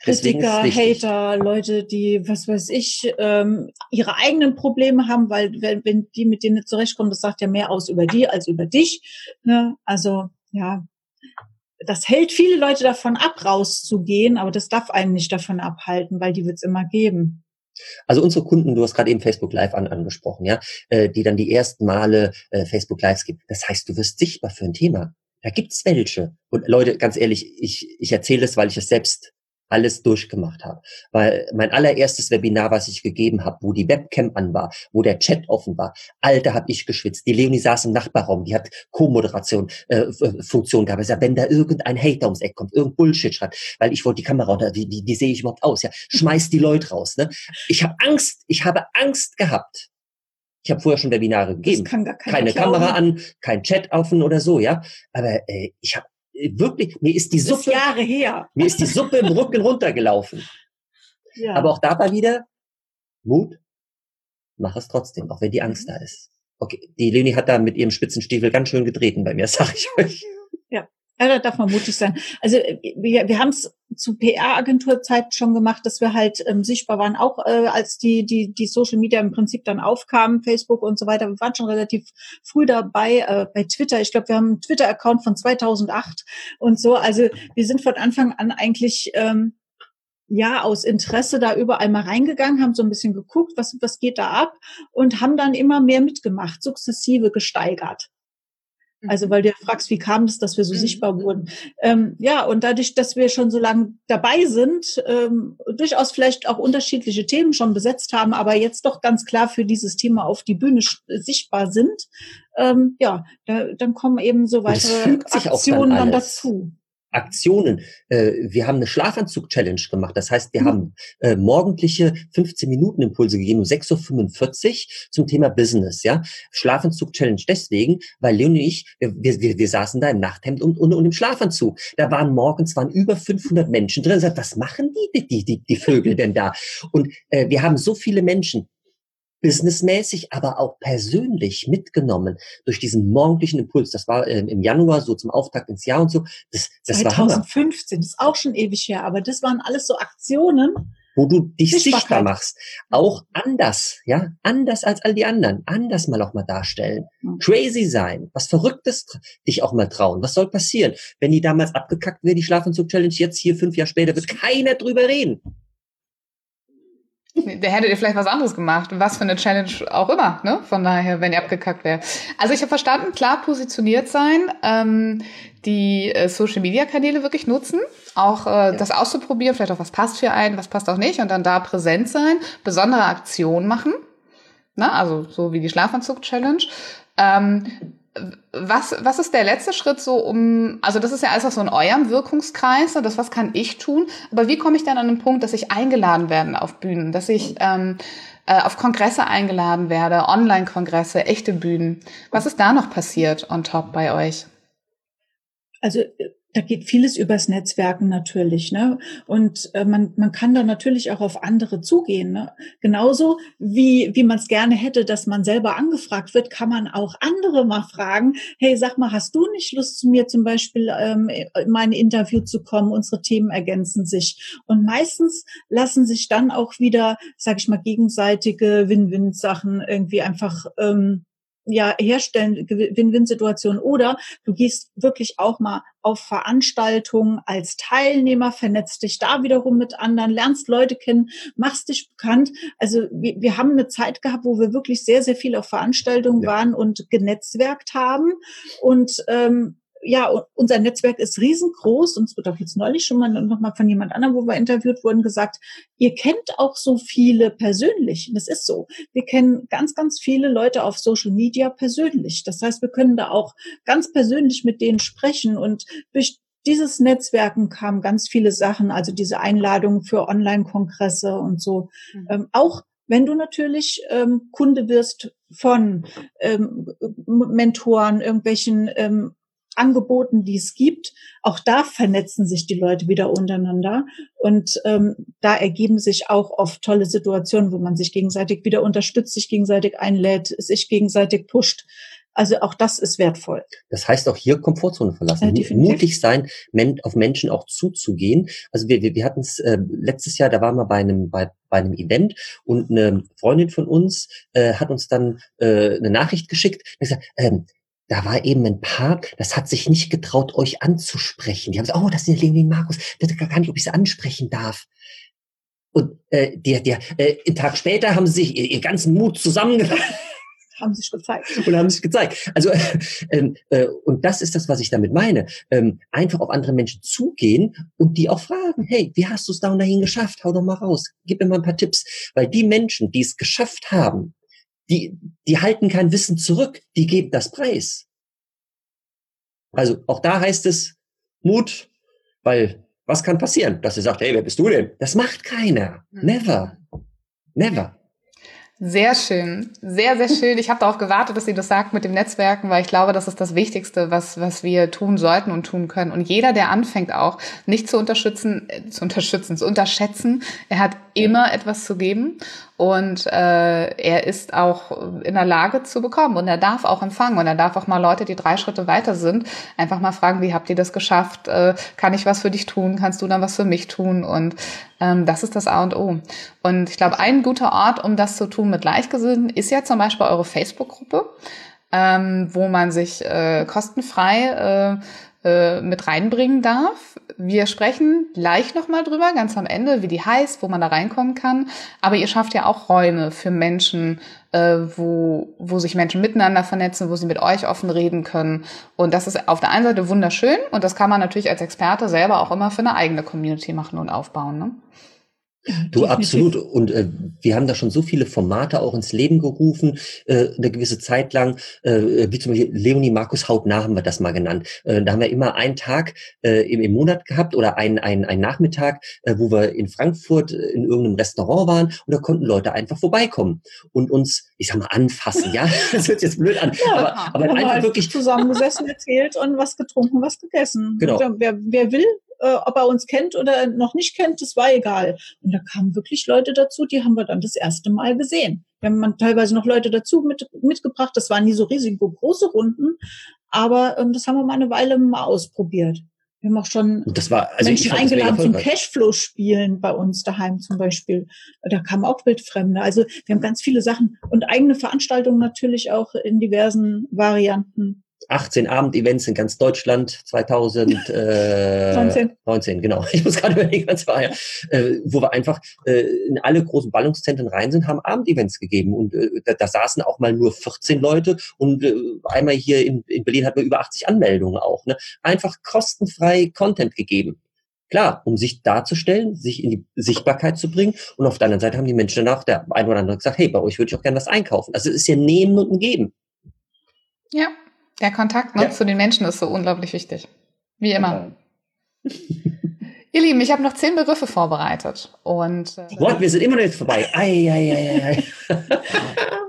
Kritiker, Hater, Leute, die, was weiß ich, ähm, ihre eigenen Probleme haben, weil wenn, wenn die mit denen nicht zurechtkommen, das sagt ja mehr aus über die als über dich. Ne? Also ja, das hält viele Leute davon ab, rauszugehen, aber das darf einen nicht davon abhalten, weil die wird es immer geben. Also unsere Kunden, du hast gerade eben Facebook Live an, angesprochen, ja, äh, die dann die ersten Male äh, Facebook Lives gibt. Das heißt, du wirst sichtbar für ein Thema. Da gibt's welche. Und Leute, ganz ehrlich, ich, ich erzähle es, weil ich es selbst alles durchgemacht habe. Weil mein allererstes Webinar, was ich gegeben habe, wo die Webcam an war, wo der Chat offen war, Alter, habe ich geschwitzt. Die Leonie saß im Nachbarraum, die hat Co-Moderation äh, Funktion gehabt. Ich sag, wenn da irgendein Hater ums Eck kommt, irgendein Bullshit schreibt, weil ich wollte die Kamera unter, wie, wie, wie sehe ich überhaupt aus? Ja, schmeiß die Leute raus. Ne? Ich habe Angst, ich habe Angst gehabt. Ich habe vorher schon Webinare gegeben. keine glauben. Kamera an, kein Chat offen oder so, ja. Aber äh, ich habe wirklich, mir ist die Suppe, ist Jahre her. mir ist die Suppe im Rücken runtergelaufen. Ja. Aber auch dabei wieder Mut, mach es trotzdem, auch wenn die Angst mhm. da ist. Okay, die Leni hat da mit ihrem Spitzenstiefel ganz schön getreten bei mir, sag ich euch. Ja. Da darf man mutig sein. Also äh, wir, wir haben es zu PR-Agenturzeit schon gemacht, dass wir halt ähm, sichtbar waren, auch äh, als die, die, die Social Media im Prinzip dann aufkamen, Facebook und so weiter. Wir waren schon relativ früh dabei äh, bei Twitter. Ich glaube, wir haben einen Twitter-Account von 2008 und so. Also wir sind von Anfang an eigentlich ähm, ja aus Interesse da überall mal reingegangen, haben so ein bisschen geguckt, was, was geht da ab und haben dann immer mehr mitgemacht, sukzessive gesteigert. Also weil du fragst, wie kam es, dass wir so mhm. sichtbar wurden? Ähm, ja, und dadurch, dass wir schon so lange dabei sind, ähm, durchaus vielleicht auch unterschiedliche Themen schon besetzt haben, aber jetzt doch ganz klar für dieses Thema auf die Bühne sichtbar sind, ähm, ja, da, dann kommen eben so weitere Aktionen dann, dann dazu. Aktionen. Äh, wir haben eine Schlafanzug-Challenge gemacht. Das heißt, wir mhm. haben äh, morgendliche 15 Minuten Impulse gegeben um 6.45 Uhr zum Thema Business. Ja, Schlafanzug-Challenge deswegen, weil Leon und ich, wir, wir, wir saßen da im Nachthemd und, und, und im Schlafanzug. Da waren morgens waren über 500 Menschen drin. Sagt, was machen die, die, die, die Vögel denn da? Und äh, wir haben so viele Menschen businessmäßig, aber auch persönlich mitgenommen durch diesen morgendlichen Impuls. Das war ähm, im Januar so zum Auftakt ins Jahr und so. Das, das 2015, war das ist auch schon ewig her, aber das waren alles so Aktionen, wo du dich sichtbar machst. Auch anders, ja, anders als all die anderen, anders mal auch mal darstellen. Mhm. Crazy sein, was Verrücktes dich auch mal trauen. Was soll passieren? Wenn die damals abgekackt wäre, die Schlafentzug-Challenge, jetzt hier fünf Jahre später, wird keiner drüber reden. Der hättet ihr vielleicht was anderes gemacht, was für eine Challenge auch immer, ne? Von daher, wenn ihr abgekackt wäre. Also ich habe verstanden, klar positioniert sein, ähm, die äh, Social Media Kanäle wirklich nutzen, auch äh, ja. das auszuprobieren, vielleicht auch was passt für einen, was passt auch nicht, und dann da präsent sein, besondere Aktionen machen, ne? Also so wie die Schlafanzug Challenge. Ähm, was, was ist der letzte Schritt so um, also das ist ja alles auch so in eurem Wirkungskreis, das was kann ich tun, aber wie komme ich dann an den Punkt, dass ich eingeladen werde auf Bühnen, dass ich ähm, äh, auf Kongresse eingeladen werde, Online-Kongresse, echte Bühnen. Was ist da noch passiert on top bei euch? Also da geht vieles übers Netzwerken natürlich, ne? Und äh, man, man kann da natürlich auch auf andere zugehen. Ne? Genauso wie, wie man es gerne hätte, dass man selber angefragt wird, kann man auch andere mal fragen, hey, sag mal, hast du nicht Lust zu mir zum Beispiel ähm, in mein Interview zu kommen? Unsere Themen ergänzen sich. Und meistens lassen sich dann auch wieder, sag ich mal, gegenseitige Win-Win-Sachen irgendwie einfach ähm, ja herstellen, Win-Win-Situation. Oder du gehst wirklich auch mal auf Veranstaltungen als Teilnehmer, vernetzt dich da wiederum mit anderen, lernst Leute kennen, machst dich bekannt. Also wir, wir haben eine Zeit gehabt, wo wir wirklich sehr, sehr viel auf Veranstaltungen ja. waren und genetzwerkt haben. Und ähm, ja, unser Netzwerk ist riesengroß und es wird auch jetzt neulich schon mal noch mal von jemand anderem, wo wir interviewt wurden, gesagt, ihr kennt auch so viele persönlich. Das ist so. Wir kennen ganz, ganz viele Leute auf Social Media persönlich. Das heißt, wir können da auch ganz persönlich mit denen sprechen und durch dieses Netzwerken kamen ganz viele Sachen, also diese Einladungen für Online-Kongresse und so. Mhm. Ähm, auch wenn du natürlich ähm, Kunde wirst von ähm, Mentoren, irgendwelchen ähm, Angeboten, die es gibt. Auch da vernetzen sich die Leute wieder untereinander und ähm, da ergeben sich auch oft tolle Situationen, wo man sich gegenseitig wieder unterstützt, sich gegenseitig einlädt, sich gegenseitig pusht. Also auch das ist wertvoll. Das heißt auch hier Komfortzone verlassen, ja, mutig sein, auf Menschen auch zuzugehen. Also wir, wir, wir hatten es äh, letztes Jahr, da waren wir bei einem bei, bei einem Event und eine Freundin von uns äh, hat uns dann äh, eine Nachricht geschickt. Und gesagt, ähm, da war eben ein Paar, das hat sich nicht getraut, euch anzusprechen. Die haben gesagt, oh, das ist der Leonie Markus, ich weiß gar nicht, ob ich sie ansprechen darf. Und äh, der, der, äh, einen Tag später haben sie sich ihr, ihr ganzen Mut zusammengenommen. haben sich gezeigt. Und haben sich gezeigt. Also, ähm, äh, und das ist das, was ich damit meine. Ähm, einfach auf andere Menschen zugehen und die auch fragen, hey, wie hast du es da und dahin geschafft? Hau doch mal raus. Gib mir mal ein paar Tipps. Weil die Menschen, die es geschafft haben, die, die halten kein Wissen zurück, die geben das Preis. Also auch da heißt es Mut, weil was kann passieren? Dass sie sagt, hey, wer bist du denn? Das macht keiner. Hm. Never. Never. Sehr schön, sehr, sehr schön. Ich habe darauf gewartet, dass sie das sagt mit dem Netzwerken, weil ich glaube, das ist das Wichtigste, was, was wir tun sollten und tun können. Und jeder, der anfängt auch, nicht zu unterstützen, äh, zu unterstützen, zu unterschätzen, er hat immer etwas zu geben und äh, er ist auch in der Lage zu bekommen und er darf auch empfangen und er darf auch mal Leute, die drei Schritte weiter sind, einfach mal fragen, wie habt ihr das geschafft? Äh, kann ich was für dich tun? Kannst du dann was für mich tun? Und ähm, das ist das A und O. Und ich glaube, ein guter Ort, um das zu tun mit Gleichgesinnten, ist ja zum Beispiel eure Facebook-Gruppe, ähm, wo man sich äh, kostenfrei äh, äh, mit reinbringen darf. Wir sprechen gleich nochmal drüber, ganz am Ende, wie die heißt, wo man da reinkommen kann. Aber ihr schafft ja auch Räume für Menschen, äh, wo, wo sich Menschen miteinander vernetzen, wo sie mit euch offen reden können. Und das ist auf der einen Seite wunderschön und das kann man natürlich als Experte selber auch immer für eine eigene Community machen und aufbauen. Ne? Du, absolut. Und äh, wir haben da schon so viele Formate auch ins Leben gerufen, äh, eine gewisse Zeit lang, äh, wie zum Beispiel Leonie Markus Hautnah haben wir das mal genannt. Äh, da haben wir immer einen Tag äh, im, im Monat gehabt oder einen, einen, einen Nachmittag, äh, wo wir in Frankfurt äh, in irgendeinem Restaurant waren und da konnten Leute einfach vorbeikommen und uns, ich sag mal, anfassen, ja? Das hört sich jetzt blöd an. Ja, aber, aber einfach halt wirklich zusammengesessen, erzählt und was getrunken, was gegessen. Genau. Wer, wer will, äh, ob er uns kennt oder noch nicht kennt, das war egal. Und da kamen wirklich Leute dazu, die haben wir dann das erste Mal gesehen. Wir haben teilweise noch Leute dazu mit, mitgebracht. Das waren nie so riesig große Runden, aber ähm, das haben wir mal eine Weile mal ausprobiert. Wir haben auch schon das war, also Menschen eingeladen zum Cashflow-Spielen bei uns daheim zum Beispiel. Da kamen auch Wildfremde. Also wir haben ganz viele Sachen und eigene Veranstaltungen natürlich auch in diversen Varianten. 18 Abendevents in ganz Deutschland 2019, äh, genau. Ich muss gerade überlegen, was war ja, äh, wo wir einfach äh, in alle großen Ballungszentren rein sind, haben Abendevents gegeben und da, da saßen auch mal nur 14 Leute und einmal hier in, in Berlin hatten wir über 80 Anmeldungen auch. Ne? Einfach kostenfrei Content gegeben. Klar, um sich darzustellen, sich in die Sichtbarkeit zu bringen. Und auf der anderen Seite haben die Menschen danach, der ein oder andere gesagt, hey, bei euch würde ich auch gerne was einkaufen. Also es ist ja Nehmen und Geben. Ja, der Kontakt ne, ja. zu den Menschen ist so unglaublich wichtig. Wie immer. Ja. Ihr Lieben, ich habe noch zehn Begriffe vorbereitet. Und, äh, What? Wir sind immer noch nicht vorbei. Ei, ei, ei, ei.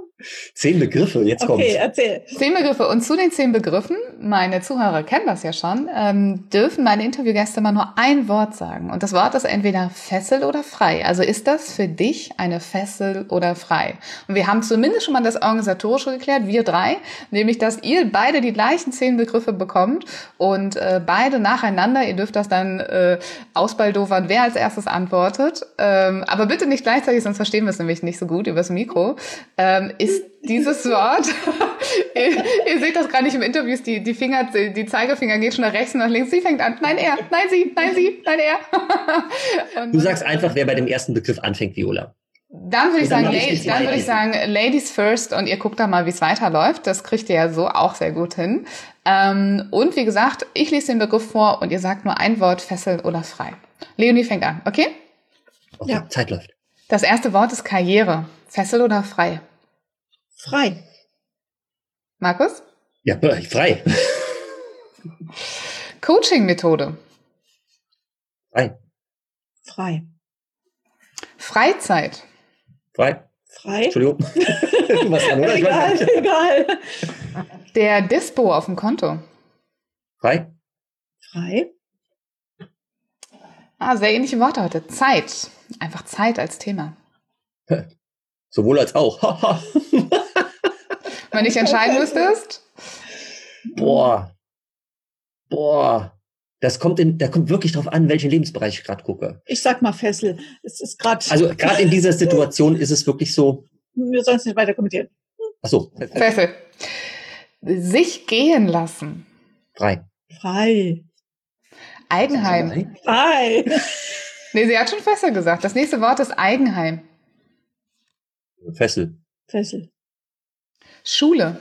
Zehn Begriffe, jetzt kommt. Okay, erzähl. Zehn Begriffe. Und zu den zehn Begriffen, meine Zuhörer kennen das ja schon, ähm, dürfen meine Interviewgäste mal nur ein Wort sagen. Und das Wort ist entweder Fessel oder frei. Also ist das für dich eine Fessel oder frei? Und wir haben zumindest schon mal das Organisatorische geklärt, wir drei, nämlich, dass ihr beide die gleichen zehn Begriffe bekommt und äh, beide nacheinander, ihr dürft das dann äh, ausbaldofern, wer als erstes antwortet. Ähm, aber bitte nicht gleichzeitig, sonst verstehen wir es nämlich nicht so gut übers Mikro. Ähm, ist ist dieses Wort. ihr, ihr, seht das gar nicht im Interview, die, die Finger, die Zeigefinger geht schon nach rechts und nach links. Sie fängt an. Nein, er. Nein, sie. Nein, sie. Nein, er. du sagst einfach, wer bei dem ersten Begriff anfängt, Viola. Dann würde ich, sagen, ich dann würde ich sagen, Ladies first und ihr guckt da mal, wie es weiterläuft. Das kriegt ihr ja so auch sehr gut hin. Ähm, und wie gesagt, ich lese den Begriff vor und ihr sagt nur ein Wort, Fessel oder frei. Leonie fängt an, okay? Okay, ja. Zeit läuft. Das erste Wort ist Karriere. Fessel oder frei? Frei. Markus? Ja, frei. Coaching-Methode. Frei. Frei. Freizeit. Frei. Frei. Entschuldigung. du warst dran, oder? egal, egal. Der Dispo auf dem Konto. Frei. Frei. Ah, sehr ähnliche Worte heute. Zeit. Einfach Zeit als Thema. Sowohl als auch. Wenn ich entscheiden müsstest? Boah. Boah. Das kommt in, da kommt wirklich drauf an, welchen Lebensbereich ich gerade gucke. Ich sag mal Fessel. Es ist gerade. Also gerade in dieser Situation ist es wirklich so. Wir sollen es nicht weiter kommentieren. Ach so. Fessel. Sich gehen lassen. Frei. Frei. Eigenheim. Frei. Nee, sie hat schon Fessel gesagt. Das nächste Wort ist Eigenheim. Fessel. Fessel. Schule.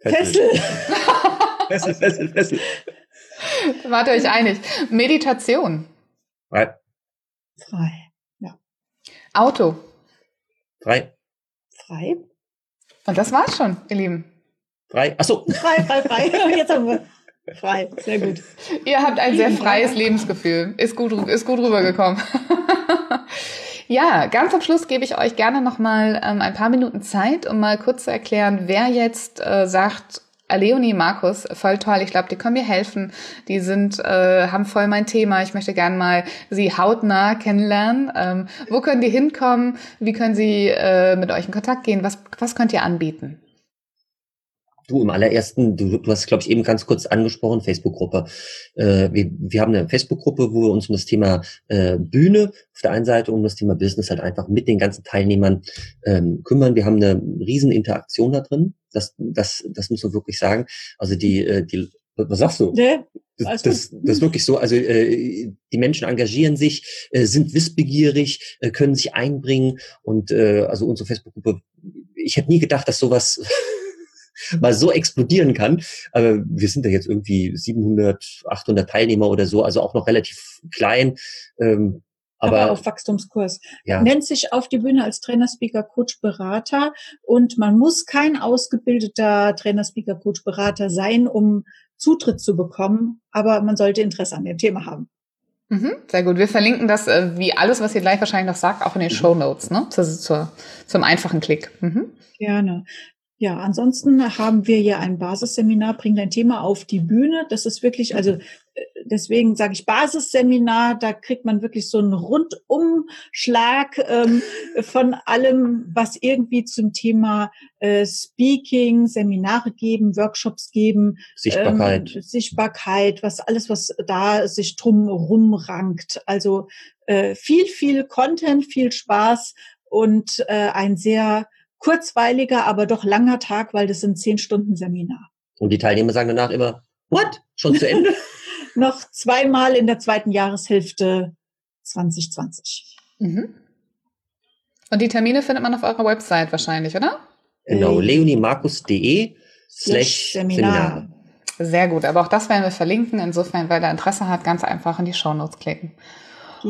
Fessel. Fessel, Fessel, Fessel. Wart ihr euch einig? Meditation. Frei. Frei. Auto. Frei. Frei. Und das war's schon, ihr Lieben. Frei. Ach so. Frei, frei, frei. Jetzt haben wir. Frei. Sehr gut. Ihr habt ein sehr freies Lebensgefühl. Ist gut, ist gut rübergekommen. ja, ganz am Schluss gebe ich euch gerne noch mal ähm, ein paar Minuten Zeit, um mal kurz zu erklären, wer jetzt äh, sagt, äh, Leonie, Markus, voll toll. Ich glaube, die können mir helfen. Die sind, äh, haben voll mein Thema. Ich möchte gerne mal sie hautnah kennenlernen. Ähm, wo können die hinkommen? Wie können sie äh, mit euch in Kontakt gehen? Was, was könnt ihr anbieten? Du im allerersten, du, du hast, glaube ich, eben ganz kurz angesprochen, Facebook-Gruppe. Äh, wir, wir haben eine Facebook-Gruppe, wo wir uns um das Thema äh, Bühne auf der einen Seite um das Thema Business halt einfach mit den ganzen Teilnehmern ähm, kümmern. Wir haben eine riesen Interaktion da drin. Das, das, das muss man wirklich sagen. Also die, äh, die, was sagst du? Ne? Das, das, das ist wirklich so. Also äh, die Menschen engagieren sich, äh, sind wissbegierig, äh, können sich einbringen und äh, also unsere Facebook-Gruppe. Ich hätte nie gedacht, dass sowas mal so explodieren kann. Aber wir sind da jetzt irgendwie 700, 800 Teilnehmer oder so, also auch noch relativ klein. Ähm, aber, aber auf Wachstumskurs. ja, Nennt sich auf die Bühne als Trainer, Speaker, Coach, Berater. Und man muss kein ausgebildeter Trainer, Speaker, Coach, Berater sein, um Zutritt zu bekommen. Aber man sollte Interesse an dem Thema haben. Mhm, sehr gut. Wir verlinken das, äh, wie alles, was ihr gleich wahrscheinlich noch sagt, auch in den Mhm. Show Notes, ne? Zur, zur, zum einfachen Klick. Mhm. Gerne. Ja, ansonsten haben wir ja ein Basisseminar, bring dein Thema auf die Bühne. Das ist wirklich, also äh, deswegen sage ich Basisseminar, da kriegt man wirklich so einen Rundumschlag ähm, von allem, was irgendwie zum Thema äh, Speaking, Seminare geben, Workshops geben, Sichtbarkeit. ähm, Sichtbarkeit, was alles, was da sich drum rumrankt. Also äh, viel, viel Content, viel Spaß und äh, ein sehr kurzweiliger, aber doch langer Tag, weil das sind zehn Stunden Seminar. Und die Teilnehmer sagen danach immer, what? Schon zu Ende? Noch zweimal in der zweiten Jahreshälfte 2020. Mhm. Und die Termine findet man auf eurer Website wahrscheinlich, oder? genau, Äh, leoniemarkus.de slash Seminar. Sehr gut. Aber auch das werden wir verlinken. Insofern, wer da Interesse hat, ganz einfach in die Show Notes klicken.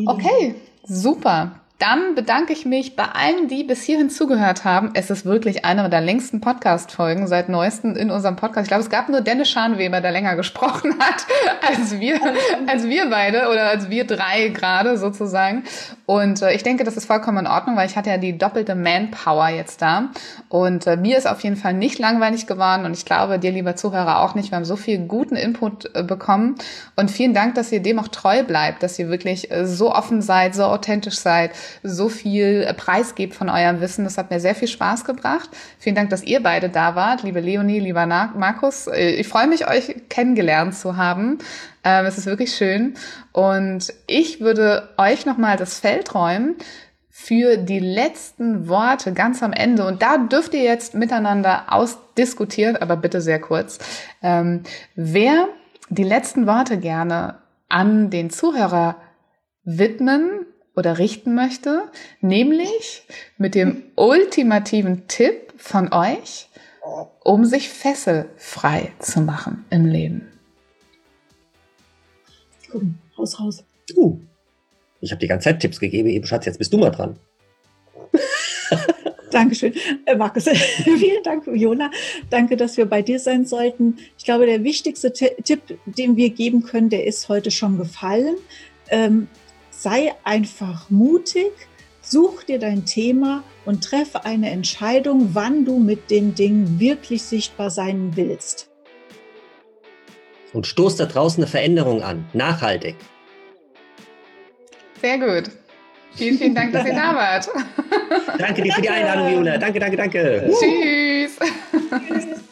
Okay, super. Dann bedanke ich mich bei allen, die bis hierhin zugehört haben. Es ist wirklich eine der längsten Podcast-Folgen seit neuestem in unserem Podcast. Ich glaube, es gab nur Dennis Schanweber, der länger gesprochen hat als wir, als wir beide oder als wir drei gerade sozusagen. Und äh, ich denke, das ist vollkommen in Ordnung, weil ich hatte ja die doppelte Manpower jetzt da. Und äh, mir ist auf jeden Fall nicht langweilig geworden und ich glaube, dir, lieber Zuhörer, auch nicht. Wir haben so viel guten Input äh, bekommen und vielen Dank, dass ihr dem auch treu bleibt, dass ihr wirklich äh, so offen seid, so authentisch seid, so viel äh, preisgebt von eurem Wissen. Das hat mir sehr viel Spaß gebracht. Vielen Dank, dass ihr beide da wart, liebe Leonie, lieber Markus. Äh, Ich freue mich, euch kennengelernt zu haben. Ähm, Es ist wirklich schön. Und ich würde euch nochmal das Feld räumen für die letzten Worte ganz am Ende. Und da dürft ihr jetzt miteinander ausdiskutieren, aber bitte sehr kurz. Ähm, wer die letzten Worte gerne an den Zuhörer widmen oder richten möchte, nämlich mit dem ultimativen Tipp von euch, um sich fesselfrei zu machen im Leben. Komm, raus, raus. Uh, ich habe die ganze Zeit Tipps gegeben, eben Schatz, jetzt bist du mal dran. Dankeschön, äh, Markus. Vielen Dank, Viola. Danke, dass wir bei dir sein sollten. Ich glaube, der wichtigste Ti- Tipp, den wir geben können, der ist heute schon gefallen. Ähm, sei einfach mutig, such dir dein Thema und treffe eine Entscheidung, wann du mit dem Ding wirklich sichtbar sein willst. Und stoß da draußen eine Veränderung an. Nachhaltig. Sehr gut. Vielen, vielen Dank, dass ihr da wart. Danke dir für die Einladung, Viola. Danke, danke, danke. Tschüss. Tschüss.